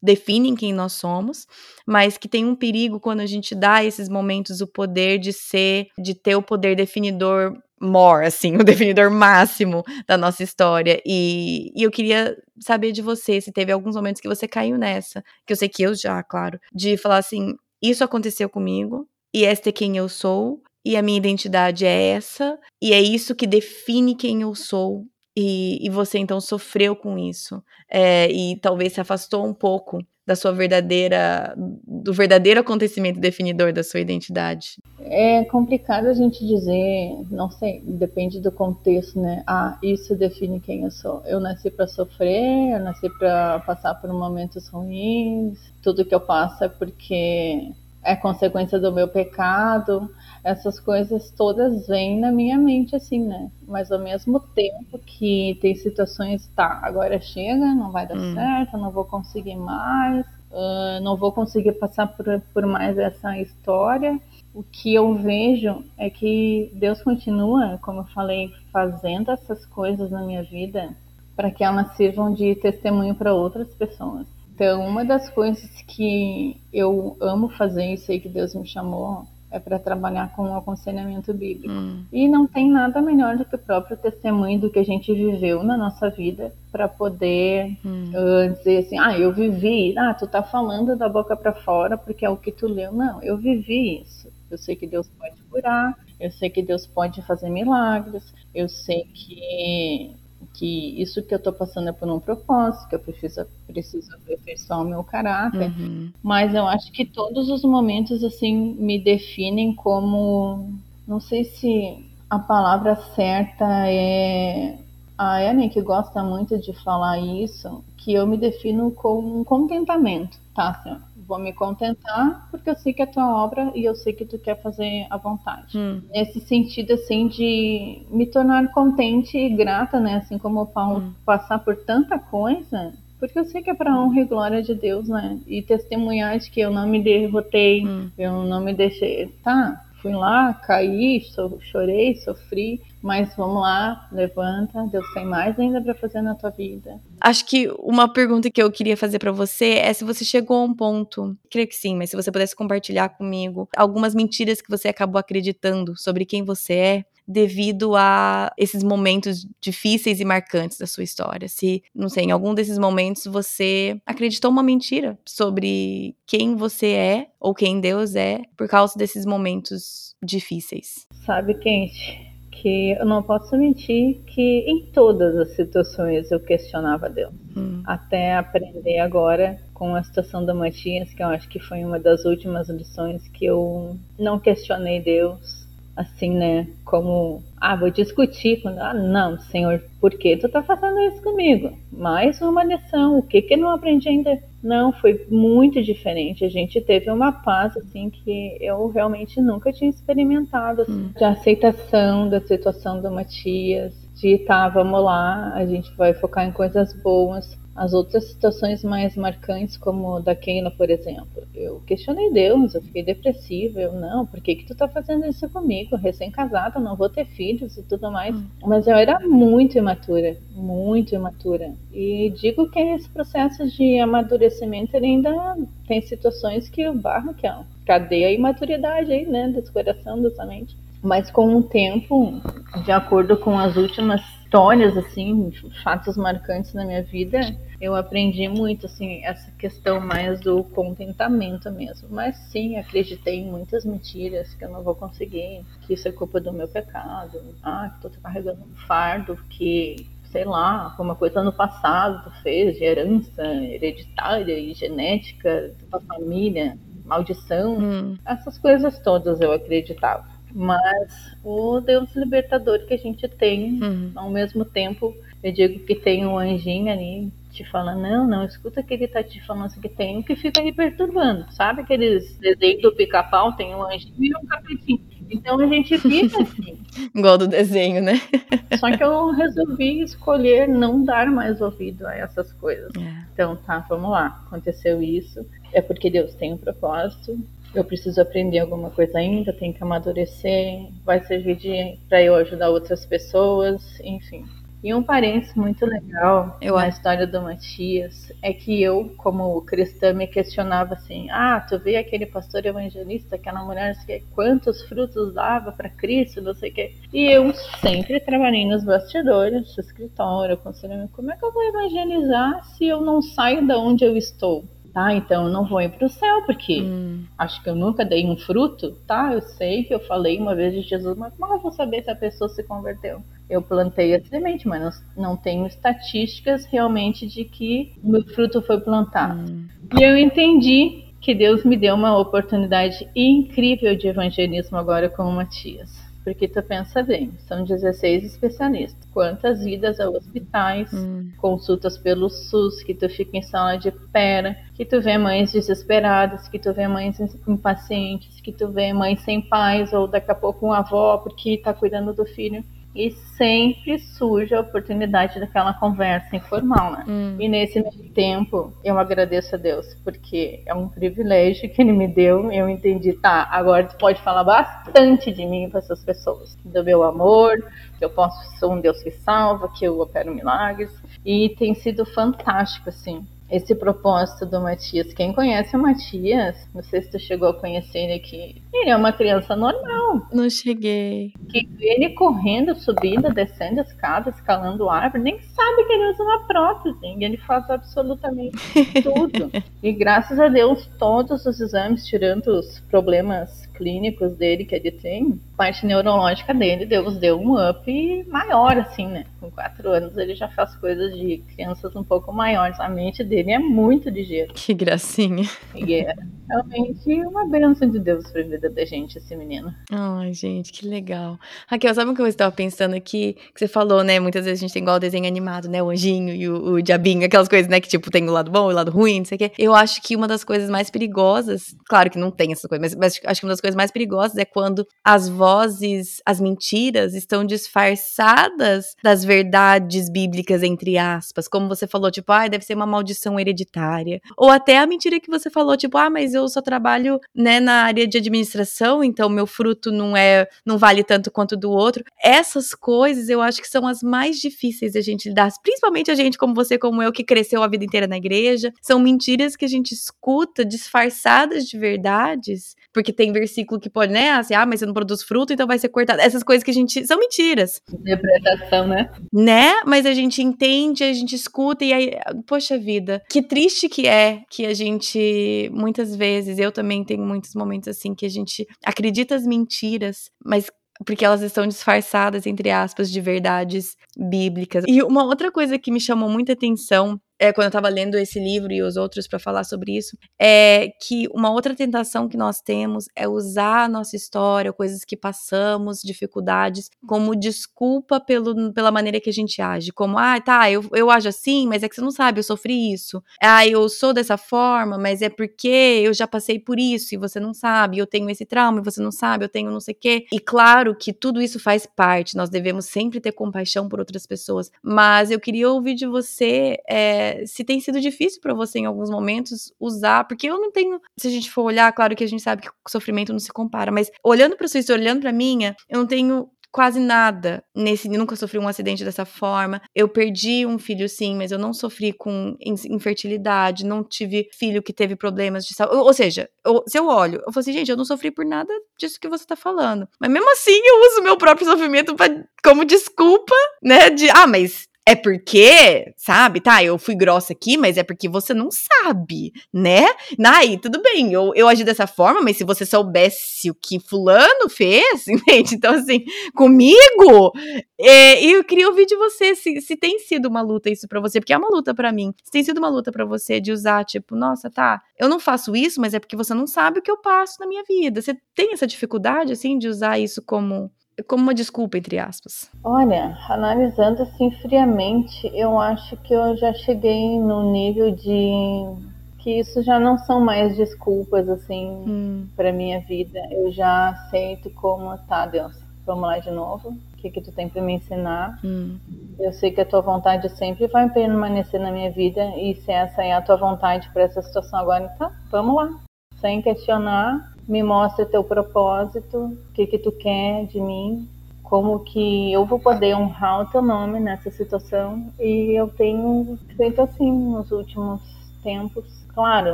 definem quem nós somos, mas que tem um perigo quando a gente dá a esses momentos o poder de ser, de ter o poder definidor more, assim, o definidor máximo da nossa história. E, e eu queria saber de você se teve alguns momentos que você caiu nessa, que eu sei que eu já, claro, de falar assim: isso aconteceu comigo, e esta é quem eu sou, e a minha identidade é essa, e é isso que define quem eu sou, e, e você então sofreu com isso é, e talvez se afastou um pouco da sua verdadeira do verdadeiro acontecimento definidor da sua identidade? É complicado a gente dizer, não sei, depende do contexto, né? Ah, isso define quem eu sou. Eu nasci para sofrer, eu nasci para passar por momentos ruins. Tudo que eu passo é porque é consequência do meu pecado essas coisas todas vêm na minha mente assim, né? Mas ao mesmo tempo que tem situações, tá, agora chega, não vai dar hum. certo, não vou conseguir mais, uh, não vou conseguir passar por, por mais essa história. O que eu vejo é que Deus continua, como eu falei, fazendo essas coisas na minha vida para que elas sirvam de testemunho para outras pessoas. Então, uma das coisas que eu amo fazer e sei que Deus me chamou é para trabalhar com o aconselhamento bíblico. Hum. E não tem nada melhor do que o próprio testemunho do que a gente viveu na nossa vida para poder hum. uh, dizer assim, ah, eu vivi, ah, tu tá falando da boca para fora porque é o que tu leu. Não, eu vivi isso. Eu sei que Deus pode curar, eu sei que Deus pode fazer milagres, eu sei que que isso que eu estou passando é por um propósito, que eu preciso, preciso aperfeiçoar o meu caráter. Uhum. Mas eu acho que todos os momentos, assim, me definem como. Não sei se a palavra certa é a Anne que gosta muito de falar isso, que eu me defino com contentamento, tá, senhor? Vou me contentar porque eu sei que é tua obra e eu sei que tu quer fazer à vontade. Hum. Nesse sentido, assim, de me tornar contente e grata, né? Assim como o Paulo hum. passar por tanta coisa, porque eu sei que é para honra e glória de Deus, né? E testemunhar de que eu não me derrotei, hum. eu não me deixei. Tá, fui lá, caí, chorei, sofri, mas vamos lá, levanta, Deus tem mais ainda para fazer na tua vida. Acho que uma pergunta que eu queria fazer para você é se você chegou a um ponto, creio que sim, mas se você pudesse compartilhar comigo algumas mentiras que você acabou acreditando sobre quem você é devido a esses momentos difíceis e marcantes da sua história. Se, não sei, em algum desses momentos você acreditou uma mentira sobre quem você é ou quem Deus é por causa desses momentos difíceis. Sabe, Kate? que eu não posso mentir que em todas as situações eu questionava Deus. Hum. Até aprender agora com a situação da Matias, que eu acho que foi uma das últimas lições que eu não questionei Deus, assim, né? Como, ah, vou discutir. Quando, ah, não, Senhor, por que tu tá fazendo isso comigo? Mais uma lição, o que que eu não aprendi ainda? Não, foi muito diferente. A gente teve uma paz, assim, que eu realmente nunca tinha experimentado, assim, hum. de aceitação da situação do Matias, de tá, vamos lá, a gente vai focar em coisas boas. As outras situações mais marcantes, como da Keila, por exemplo, eu questionei Deus, eu fiquei depressiva, eu não, por que que tu tá fazendo isso comigo? Recém-casada, não vou ter filhos e tudo mais. Hum. Mas eu era muito imatura, muito imatura. E digo que esse processo de amadurecimento ainda tem situações que o barro que é cadê a imaturidade aí, né, desse coração, dessa mente. Mas com o tempo, de acordo com as últimas histórias, assim, fatos marcantes na minha vida, eu aprendi muito, assim, essa questão mais do contentamento mesmo. Mas sim, acreditei em muitas mentiras que eu não vou conseguir, que isso é culpa do meu pecado, ah, que tô carregando um fardo que sei lá, foi uma coisa no passado tu fez, de herança hereditária e genética da família, maldição, hum. essas coisas todas eu acreditava. Mas o Deus libertador que a gente tem, uhum. ao mesmo tempo, eu digo que tem um anjinho ali te falando, não, não, escuta que ele tá te falando assim, que tem que fica aí perturbando. Sabe aqueles desenhos do pica-pau? Tem um anjinho e um capetinho. Então a gente fica assim. Igual do desenho, né? Só que eu resolvi escolher não dar mais ouvido a essas coisas. É. Então tá, vamos lá. Aconteceu isso. É porque Deus tem um propósito eu preciso aprender alguma coisa ainda, tenho que amadurecer, vai servir para eu ajudar outras pessoas, enfim. E um parênteses muito legal eu na história do Matias é que eu, como cristã, me questionava assim: ah, tu vê aquele pastor evangelista, aquela mulher, que quantos frutos dava para Cristo, não sei o quê. E eu sempre trabalhei nos bastidores, no escritório, conselhamento. Como é que eu vou evangelizar se eu não saio da onde eu estou? Tá? Então eu não vou ir para o céu, porque hum. acho que eu nunca dei um fruto, tá? Eu sei que eu falei uma vez de Jesus, mas como eu vou saber se a pessoa se converteu? Eu plantei a semente, mas não, não tenho estatísticas realmente de que o meu fruto foi plantado. Hum. E eu entendi que Deus me deu uma oportunidade incrível de evangelismo agora com o Matias. Porque tu pensa bem, são 16 especialistas. Quantas idas a hospitais, hum. consultas pelo SUS, que tu fica em sala de espera, que tu vê mães desesperadas, que tu vê mães impacientes, que tu vê mães sem pais, ou daqui a pouco uma avó porque tá cuidando do filho e sempre surge a oportunidade daquela conversa informal, né? Hum. E nesse meio tempo, eu agradeço a Deus, porque é um privilégio que Ele me deu. Eu entendi, tá, agora tu pode falar bastante de mim para essas pessoas, do meu amor, que eu posso ser um Deus que salva, que eu opero milagres. E tem sido fantástico, assim esse propósito do Matias. Quem conhece o Matias, não sei se tu chegou a conhecer ele aqui, ele é uma criança normal. Não cheguei. Que ele correndo, subindo, descendo as escadas, escalando árvore, nem sabe que ele usa uma prótese. Ele faz absolutamente tudo. e graças a Deus, todos os exames, tirando os problemas clínicos dele que ele tem, a parte neurológica dele, Deus deu um up maior, assim, né? Com quatro anos ele já faz coisas de crianças um pouco maiores. A mente dele é muito ligeira. Que gracinha. E é realmente uma bênção de Deus pra vida da gente, esse menino. Ai, gente, que legal. Raquel, sabe o que eu estava pensando aqui? Que você falou, né? Muitas vezes a gente tem igual o desenho animado, né? O anjinho e o, o diabinho, aquelas coisas, né? Que tipo, tem o lado bom e o lado ruim, não sei o quê. Eu acho que uma das coisas mais perigosas, claro que não tem essa coisa, mas, mas acho que uma das coisas mais perigosas é quando as vozes, as mentiras estão disfarçadas das verdades bíblicas, entre aspas. Como você falou, tipo, ah, deve ser uma maldição hereditária. Ou até a mentira que você falou, tipo, ah, mas eu só trabalho, né, na área de administração, então meu fruto não é, não vale tanto quanto do outro. Essas coisas eu acho que são as mais difíceis a gente lidar, principalmente a gente como você, como eu, que cresceu a vida inteira na igreja. São mentiras que a gente escuta disfarçadas de verdades, porque tem versículo que pode, né, assim, ah, mas você não produz fruto, então vai ser cortado. Essas coisas que a gente são mentiras. Interpretação, né? Né? Mas a gente entende, a gente escuta e aí, poxa vida, que triste que é que a gente muitas vezes, eu também tenho muitos momentos assim que a gente acredita as mentiras, mas porque elas estão disfarçadas, entre aspas, de verdades bíblicas. E uma outra coisa que me chamou muita atenção é, quando eu estava lendo esse livro e os outros para falar sobre isso, é que uma outra tentação que nós temos é usar a nossa história, coisas que passamos, dificuldades, como desculpa pelo, pela maneira que a gente age. Como, ah, tá, eu, eu ajo assim, mas é que você não sabe, eu sofri isso. Ah, eu sou dessa forma, mas é porque eu já passei por isso e você não sabe. Eu tenho esse trauma e você não sabe, eu tenho não sei o quê. E claro que tudo isso faz parte, nós devemos sempre ter compaixão por outras pessoas. Mas eu queria ouvir de você. É, se tem sido difícil para você em alguns momentos usar, porque eu não tenho, se a gente for olhar, claro que a gente sabe que sofrimento não se compara, mas olhando para sua história, olhando para minha, eu não tenho quase nada nesse, nunca sofri um acidente dessa forma. Eu perdi um filho sim, mas eu não sofri com infertilidade, não tive filho que teve problemas de saúde. Ou, seja, eu, se eu olho, eu falo assim, gente, eu não sofri por nada disso que você tá falando. Mas mesmo assim, eu uso meu próprio sofrimento pra, como desculpa, né, de, ah, mas é porque, sabe, tá, eu fui grossa aqui, mas é porque você não sabe, né? Aí, tudo bem, eu, eu agi dessa forma, mas se você soubesse o que fulano fez, entende? Então, assim, comigo, é, eu queria ouvir de você se, se tem sido uma luta isso para você, porque é uma luta para mim. Se tem sido uma luta para você de usar, tipo, nossa, tá, eu não faço isso, mas é porque você não sabe o que eu passo na minha vida. Você tem essa dificuldade, assim, de usar isso como como uma desculpa, entre aspas? Olha, analisando assim friamente, eu acho que eu já cheguei no nível de que isso já não são mais desculpas assim hum. para minha vida. Eu já aceito como tá, Deus. Vamos lá de novo. O que que tu tem para me ensinar? Hum. Eu sei que a tua vontade sempre vai permanecer na minha vida e se essa é a tua vontade para essa situação agora, tá? Vamos lá. Sem questionar, me mostra teu propósito, o que que tu quer de mim, como que eu vou poder honrar o teu nome nessa situação e eu tenho feito assim nos últimos tempos. Claro,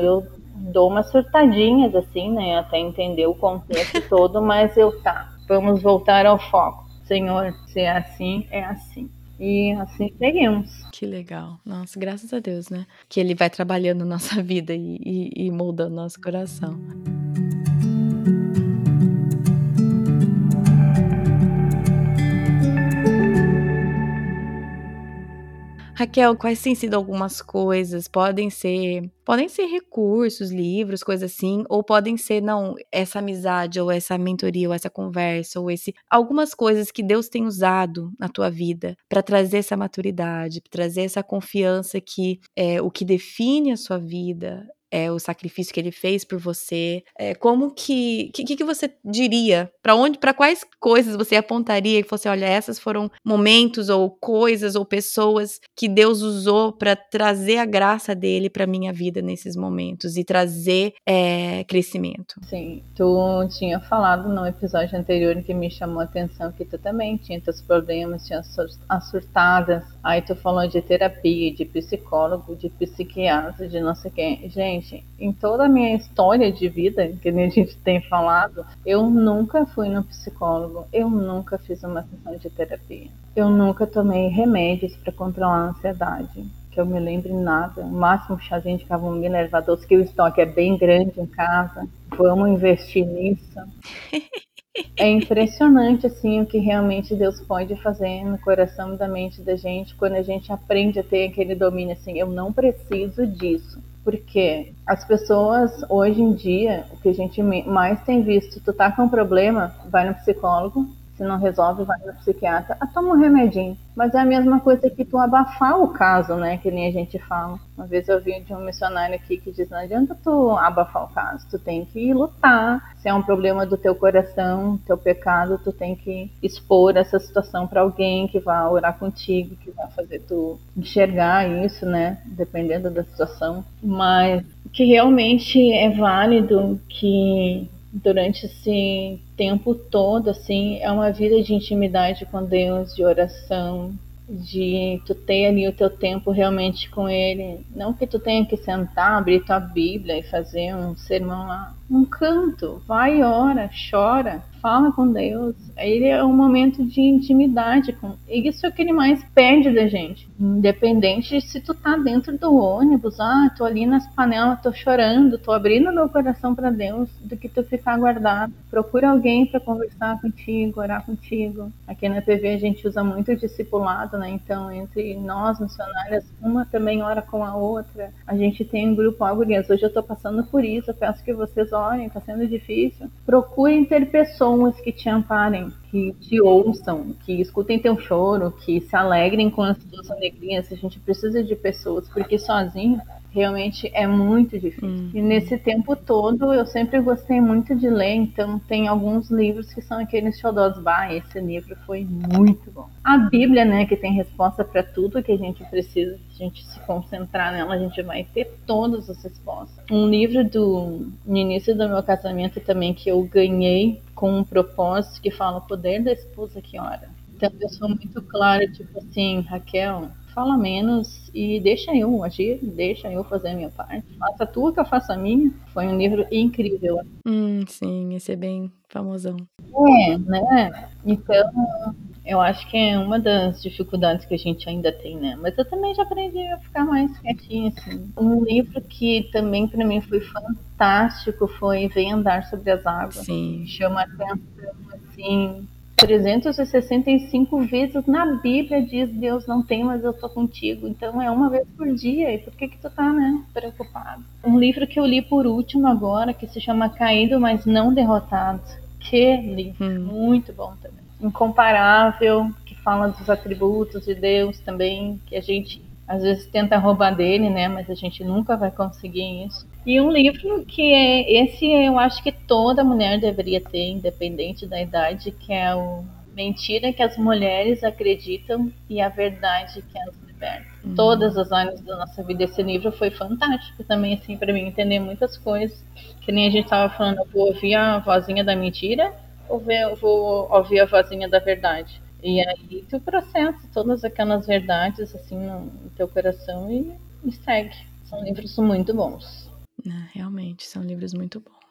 eu dou umas surtadinhas assim, né, até entender o contexto todo, mas eu tá, vamos voltar ao foco. Senhor, se é assim, é assim. E assim seguimos. Que legal. Nossa, graças a Deus, né? Que ele vai trabalhando nossa vida e, e, e moldando nosso coração. Raquel, quais têm sido algumas coisas? Podem ser, podem ser recursos, livros, coisas assim, ou podem ser não essa amizade ou essa mentoria ou essa conversa ou esse algumas coisas que Deus tem usado na tua vida para trazer essa maturidade, para trazer essa confiança que é o que define a sua vida é, o sacrifício que ele fez por você. É, como que, que que você diria? Para onde, para quais coisas você apontaria e fosse, olha, essas foram momentos ou coisas ou pessoas que Deus usou para trazer a graça dele para minha vida nesses momentos e trazer é, crescimento. Sim, tu tinha falado no episódio anterior que me chamou a atenção que tu também tinha teus problemas, tinha as surtadas. Aí tu falou de terapia, de psicólogo, de psiquiatra, de não sei quem. Gente em toda a minha história de vida, que a gente tem falado, eu nunca fui no psicólogo, eu nunca fiz uma sessão de terapia, eu nunca tomei remédios para controlar a ansiedade. que eu me lembre nada. O máximo chazinho de camomila, erva doce, que o estoque é bem grande em casa. Vamos investir nisso. É impressionante assim o que realmente Deus pode fazer no coração e da mente da gente quando a gente aprende a ter aquele domínio assim, eu não preciso disso. Porque as pessoas hoje em dia, o que a gente mais tem visto, tu tá com um problema, vai no psicólogo, se não resolve, vai no psiquiatra, ah, toma um remedinho. Mas é a mesma coisa que tu abafar o caso, né? Que nem a gente fala. Uma vez eu vi de um missionário aqui que diz: não adianta tu abafar o caso, tu tem que lutar. Se é um problema do teu coração, teu pecado, tu tem que expor essa situação para alguém que vá orar contigo, que vai fazer tu enxergar isso, né? Dependendo da situação. Mas que realmente é válido que durante esse tempo todo, assim, é uma vida de intimidade com Deus, de oração, de tu ter ali o teu tempo realmente com Ele. Não que tu tenha que sentar, abrir tua Bíblia e fazer um sermão lá. Um canto, vai, ora, chora, fala com Deus. Ele é um momento de intimidade. Com... Isso é o que ele mais pede da gente. Independente se tu tá dentro do ônibus, ah, tô ali nas panelas, tô chorando, tô abrindo meu coração para Deus, do que tu ficar guardado. Procura alguém para conversar contigo, orar contigo. Aqui na PV a gente usa muito discipulado, né? Então, entre nós, missionárias, uma também ora com a outra. A gente tem um grupo, ah, gurias, hoje eu tô passando por isso, eu peço que vocês orem, tá sendo difícil. Procurem ter pessoas pessoas que te amparem, que te ouçam, que escutem teu choro, que se alegrem com as tuas alegrias. A gente precisa de pessoas, porque sozinho realmente é muito difícil. Hum. E nesse tempo todo eu sempre gostei muito de ler, então tem alguns livros que são aqueles xodós. Bah, esse livro foi muito bom. A Bíblia, né, que tem resposta para tudo que a gente precisa, se a gente se concentrar nela, a gente vai ter todas as respostas. Um livro do no início do meu casamento também que eu ganhei com um propósito que fala o poder da esposa que ora. Então eu sou muito clara, tipo assim, Raquel, fala menos e deixa eu agir, deixa eu fazer a minha parte. Faça a tua que eu faço a minha. Foi um livro incrível. Hum, sim, esse é bem famosão. É, né? Então, eu acho que é uma das dificuldades que a gente ainda tem, né? Mas eu também já aprendi a ficar mais quietinha, assim. Um livro que também para mim foi fantástico foi Vem Andar Sobre as Águas. Sim. Chama atenção, assim, 365 vezes na Bíblia diz Deus não tem, mas eu tô contigo. Então é uma vez por dia. E por que que tu tá, né, preocupado? Um livro que eu li por último agora, que se chama Caído, mas não derrotado. Que livro, hum. muito bom também. Incomparável, que fala dos atributos de Deus também, que a gente às vezes tenta roubar dele, né? Mas a gente nunca vai conseguir isso. E um livro que é esse eu acho que toda mulher deveria ter, independente da idade, que é o Mentira que as mulheres acreditam e a verdade que as liberta. Uhum. Todas as áreas da nossa vida esse livro foi fantástico também assim para mim entender muitas coisas. Que nem a gente estava falando, eu vou ouvir a vozinha da mentira ou vou ouvir a vozinha da verdade. E aí tu processa todas aquelas verdades assim no teu coração e, e segue. São livros muito bons. Não, realmente, são livros muito bons.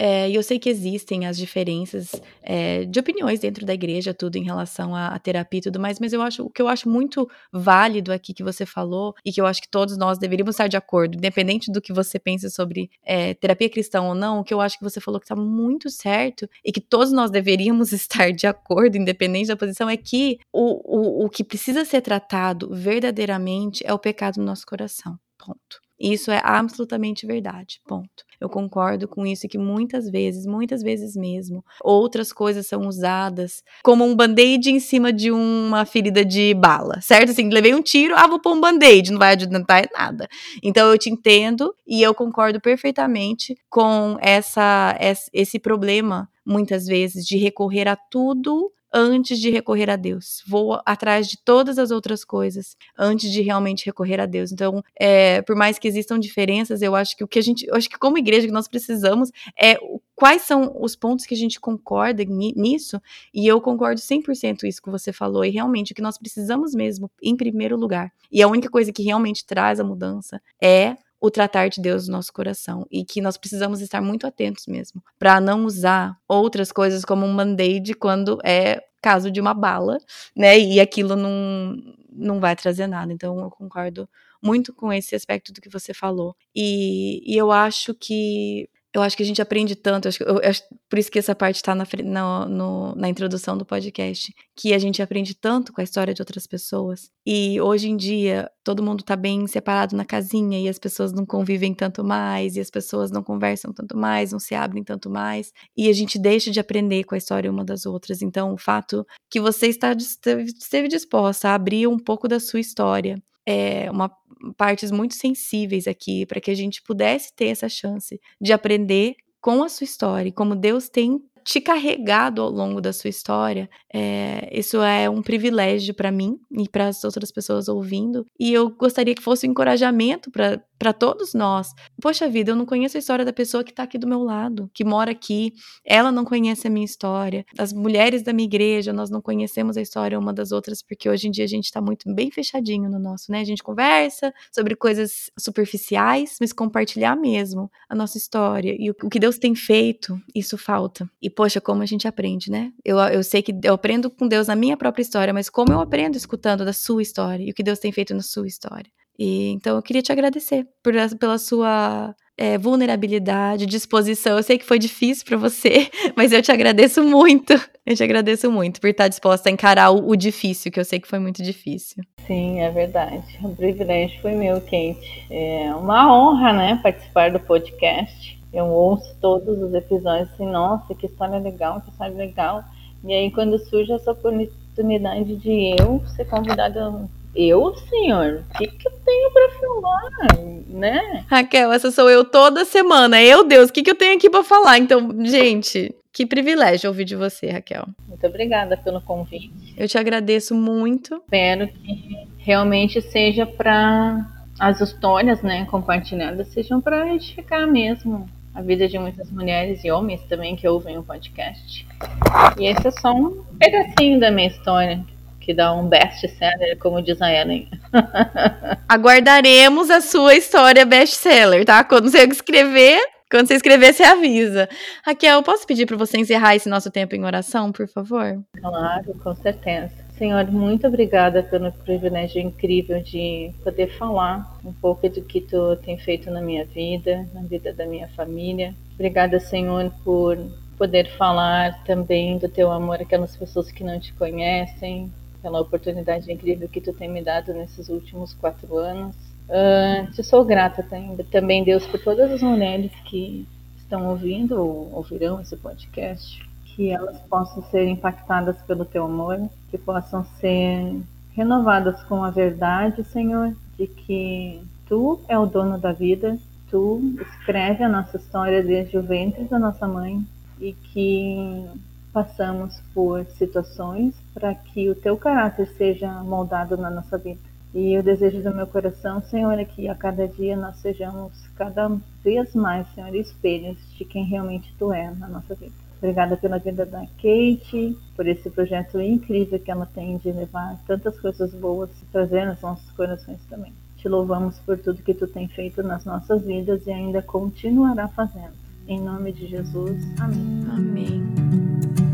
É, e eu sei que existem as diferenças é, de opiniões dentro da igreja, tudo em relação à, à, terapia e tudo mais, mas eu acho o que eu acho muito válido aqui que você falou, e que eu acho que todos nós deveríamos estar de acordo, independente do que você pense sobre é, terapia cristã ou não, o que eu acho que você falou que está muito certo, e que todos nós deveríamos estar de acordo, independente da posição, é que o, o, o que precisa ser tratado verdadeiramente é o pecado no nosso coração. Ponto. Isso é absolutamente verdade. Ponto. Eu concordo com isso que muitas vezes, muitas vezes mesmo, outras coisas são usadas como um band-aid em cima de uma ferida de bala, certo? Assim, levei um tiro, ah, vou pôr um band-aid, não vai adiantar nada. Então eu te entendo e eu concordo perfeitamente com essa esse problema muitas vezes de recorrer a tudo antes de recorrer a Deus. Vou atrás de todas as outras coisas antes de realmente recorrer a Deus. Então, é, por mais que existam diferenças, eu acho que o que a gente, acho que como igreja que nós precisamos é quais são os pontos que a gente concorda nisso, e eu concordo 100% isso que você falou, e realmente o que nós precisamos mesmo, em primeiro lugar, e a única coisa que realmente traz a mudança é o tratar de Deus no nosso coração e que nós precisamos estar muito atentos mesmo para não usar outras coisas como um band-aid quando é caso de uma bala, né? E aquilo não não vai trazer nada. Então eu concordo muito com esse aspecto do que você falou. E, e eu acho que eu acho que a gente aprende tanto, acho, eu, acho, por isso que essa parte está na, na, na introdução do podcast, que a gente aprende tanto com a história de outras pessoas. E hoje em dia, todo mundo está bem separado na casinha e as pessoas não convivem tanto mais, e as pessoas não conversam tanto mais, não se abrem tanto mais, e a gente deixa de aprender com a história uma das outras. Então, o fato que você está, esteve disposta a abrir um pouco da sua história é, uma, partes muito sensíveis aqui para que a gente pudesse ter essa chance de aprender com a sua história, como Deus tem te carregado ao longo da sua história, é, isso é um privilégio para mim e para as outras pessoas ouvindo. E eu gostaria que fosse um encorajamento para todos nós. Poxa vida, eu não conheço a história da pessoa que está aqui do meu lado, que mora aqui. Ela não conhece a minha história. As mulheres da minha igreja, nós não conhecemos a história uma das outras, porque hoje em dia a gente está muito bem fechadinho no nosso, né? A gente conversa sobre coisas superficiais, mas compartilhar mesmo a nossa história e o, que Deus tem feito, isso falta. E poxa, como a gente aprende, né? Eu, eu sei que eu aprendo com Deus na minha própria história, mas como eu aprendo escutando da sua história e o que Deus tem feito na sua história. E então eu queria te agradecer por, pela sua é, vulnerabilidade, disposição. Eu sei que foi difícil para você, mas eu te agradeço muito. Eu te agradeço muito por estar disposta a encarar o, o, difícil, que eu sei que foi muito difícil. Sim, é verdade. O privilégio foi meu, Kate. É uma honra, né, participar do podcast. Eu ouço todos os episódios assim, nossa, que história legal, que história legal. E aí quando surge essa oportunidade de eu ser convidada eu, senhor, o que, que eu tenho para falar, né? Raquel, essa sou eu toda semana. Eu, Deus, o que, que eu tenho aqui para falar? Então, gente, que privilégio ouvir de você, Raquel. Muito obrigada pelo convite. Eu te agradeço muito. Espero que realmente seja para as histórias, né, compartilhadas, sejam para edificar mesmo a vida de muitas mulheres e homens também que ouvem o podcast. E esse é só um pedacinho da minha história, que dá um best-seller, como diz a Ellen. Aguardaremos a sua história best-seller, tá? Quando você escrever, quando você escrever, você avisa. Raquel, posso pedir para você encerrar esse nosso tempo em oração, por favor? Claro, com certeza. Senhor, muito obrigada pelo privilégio incrível de poder falar um pouco do que tu tem feito na minha vida, na vida da minha família. Obrigada, Senhor, por poder falar também do teu amor àquelas pessoas que não te conhecem, pela oportunidade incrível que tu tem me dado nesses últimos quatro anos. Uh, te sou grata também, Deus, por todas as mulheres que estão ouvindo ou ouvirão esse podcast que elas possam ser impactadas pelo teu amor, que possam ser renovadas com a verdade, Senhor, de que tu é o dono da vida, tu escreve a nossa história desde o ventre da nossa mãe e que passamos por situações para que o teu caráter seja moldado na nossa vida. E o desejo do meu coração, Senhor, é que a cada dia nós sejamos cada vez mais, Senhor, espelhos de quem realmente tu é na nossa vida. Obrigada pela vida da Kate, por esse projeto incrível que ela tem de levar tantas coisas boas e trazer nos nossos corações também. Te louvamos por tudo que tu tem feito nas nossas vidas e ainda continuará fazendo. Em nome de Jesus, amém. Amém.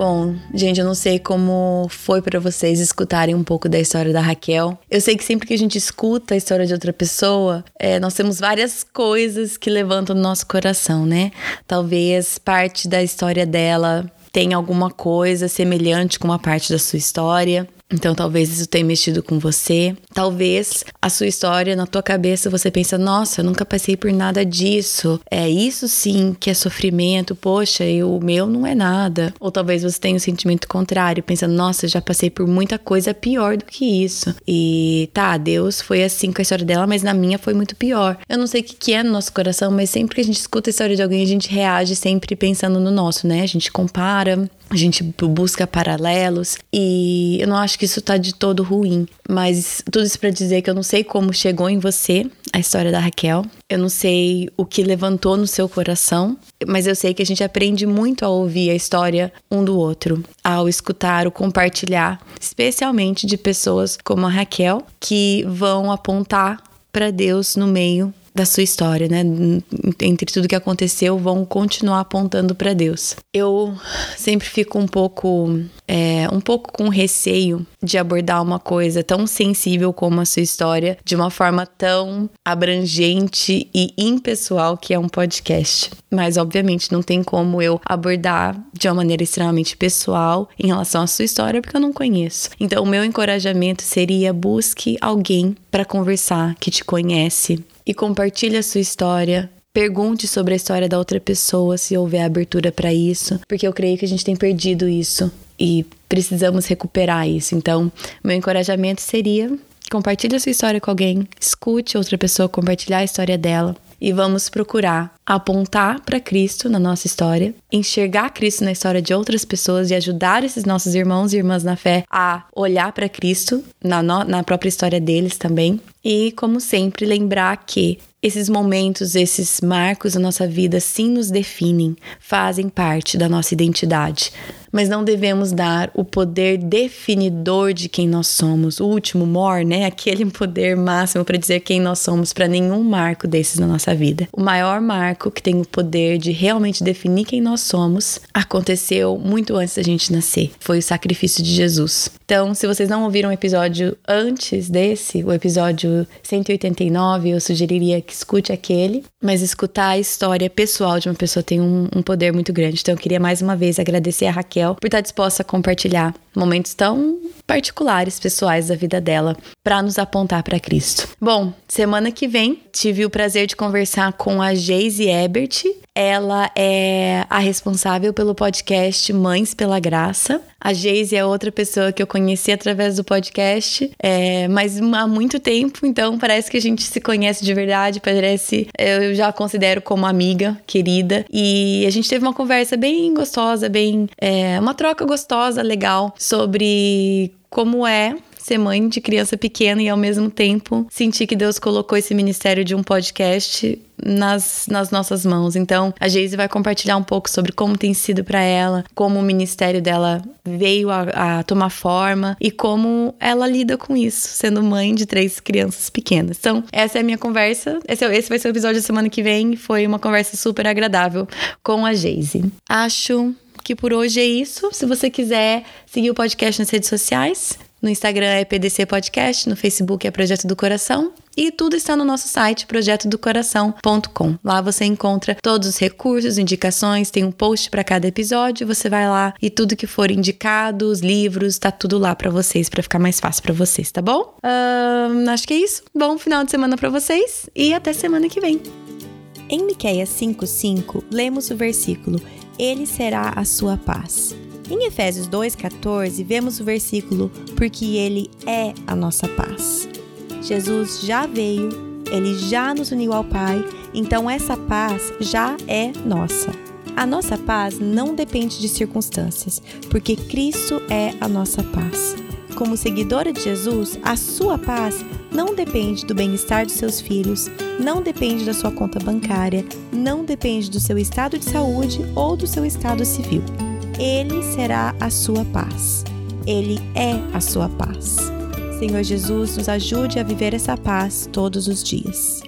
Bom, gente, eu não sei como foi para vocês escutarem um pouco da história da Raquel. Eu sei que sempre que a gente escuta a história de outra pessoa, é, nós temos várias coisas que levantam no nosso coração, né? Talvez parte da história dela tenha alguma coisa semelhante com uma parte da sua história. Então talvez isso tenha mexido com você. Talvez a sua história na tua cabeça você pensa: "Nossa, eu nunca passei por nada disso". É isso sim que é sofrimento. Poxa, eu, o meu não é nada. Ou talvez você tenha o um sentimento contrário, pensando: "Nossa, já passei por muita coisa pior do que isso". E tá, Deus foi assim com a história dela, mas na minha foi muito pior. Eu não sei o que, que é no nosso coração, mas sempre que a gente escuta a história de alguém, a gente reage sempre pensando no nosso, né? A gente compara, a gente busca paralelos e eu não acho que isso tá de todo ruim, mas tudo isso para dizer que eu não sei como chegou em você a história da Raquel. Eu não sei o que levantou no seu coração, mas eu sei que a gente aprende muito ao ouvir a história um do outro, ao escutar, o compartilhar, especialmente de pessoas como a Raquel, que vão apontar para Deus no meio da sua história, né? Entre tudo que aconteceu, vão continuar apontando para Deus. Eu sempre fico um pouco, é, um pouco com receio de abordar uma coisa tão sensível como a sua história de uma forma tão abrangente e impessoal que é um podcast. Mas, obviamente, não tem como eu abordar de uma maneira extremamente pessoal em relação à sua história, porque eu não conheço. Então, o meu encorajamento seria busque alguém para conversar que te conhece e compartilhe a sua história, Pergunte sobre a história da outra pessoa se houver abertura para isso, porque eu creio que a gente tem perdido isso e precisamos recuperar isso. Então, meu encorajamento seria compartilhe a sua história com alguém, escute outra pessoa compartilhar a história dela e vamos procurar apontar para Cristo na nossa história, enxergar Cristo na história de outras pessoas e ajudar esses nossos irmãos e irmãs na fé a olhar para Cristo na, no, na própria história deles também. E, como sempre, lembrar que esses momentos, esses marcos da nossa vida sim nos definem, fazem parte da nossa identidade mas não devemos dar o poder definidor de quem nós somos, o último more, né? Aquele poder máximo para dizer quem nós somos para nenhum marco desses na nossa vida. O maior marco que tem o poder de realmente definir quem nós somos aconteceu muito antes da gente nascer. Foi o sacrifício de Jesus. Então, se vocês não ouviram o episódio antes desse, o episódio 189, eu sugeriria que escute aquele, mas escutar a história pessoal de uma pessoa tem um, um poder muito grande. Então, eu queria mais uma vez agradecer a Raquel Raquel por estar disposta a compartilhar momentos tão particulares, pessoais da vida dela, para nos apontar para Cristo. Bom, semana que vem tive o prazer de conversar com a Geise Ebert. Ela é a responsável pelo podcast Mães pela Graça. A Geise é outra pessoa que eu conheci através do podcast, é, mas há muito tempo, então parece que a gente se conhece de verdade, parece eu já considero como amiga querida. E a gente teve uma conversa bem gostosa, bem é, uma troca gostosa, legal sobre como é ser mãe de criança pequena e ao mesmo tempo sentir que Deus colocou esse ministério de um podcast nas, nas nossas mãos. Então, a Geise vai compartilhar um pouco sobre como tem sido para ela, como o ministério dela veio a, a, tomar forma e como ela lida com isso, sendo mãe de três crianças pequenas. Então, essa é a minha conversa. Esse, é esse vai ser o episódio da semana que vem. Foi uma conversa super agradável com a Geise. Acho que por hoje é isso. Se você quiser seguir o podcast nas redes sociais, no Instagram é PDC Podcast, no Facebook é Projeto do Coração e tudo está no nosso site projetodocoração.com. Lá você encontra todos os recursos, indicações, tem um post para cada episódio, você vai lá e tudo que for indicado, os livros, tá tudo lá para vocês, para ficar mais fácil para vocês, tá bom? Uh, acho que é isso. Bom final de semana para vocês e até semana que vem. Em Miqueias 5:5, lemos o versículo: Ele será a sua paz. Em Efésios 2,14, vemos o versículo: Porque Ele é a nossa paz. Jesus já veio, ele já nos uniu ao Pai, então essa paz já é nossa. A nossa paz não depende de circunstâncias, porque Cristo é a nossa paz. Como seguidora de Jesus, a sua paz não depende do bem-estar dos seus filhos, não depende da sua conta bancária, não depende do seu estado de saúde ou do seu estado civil. Ele será a sua paz. Ele é a sua paz. Senhor Jesus, nos ajude a viver essa paz todos os dias.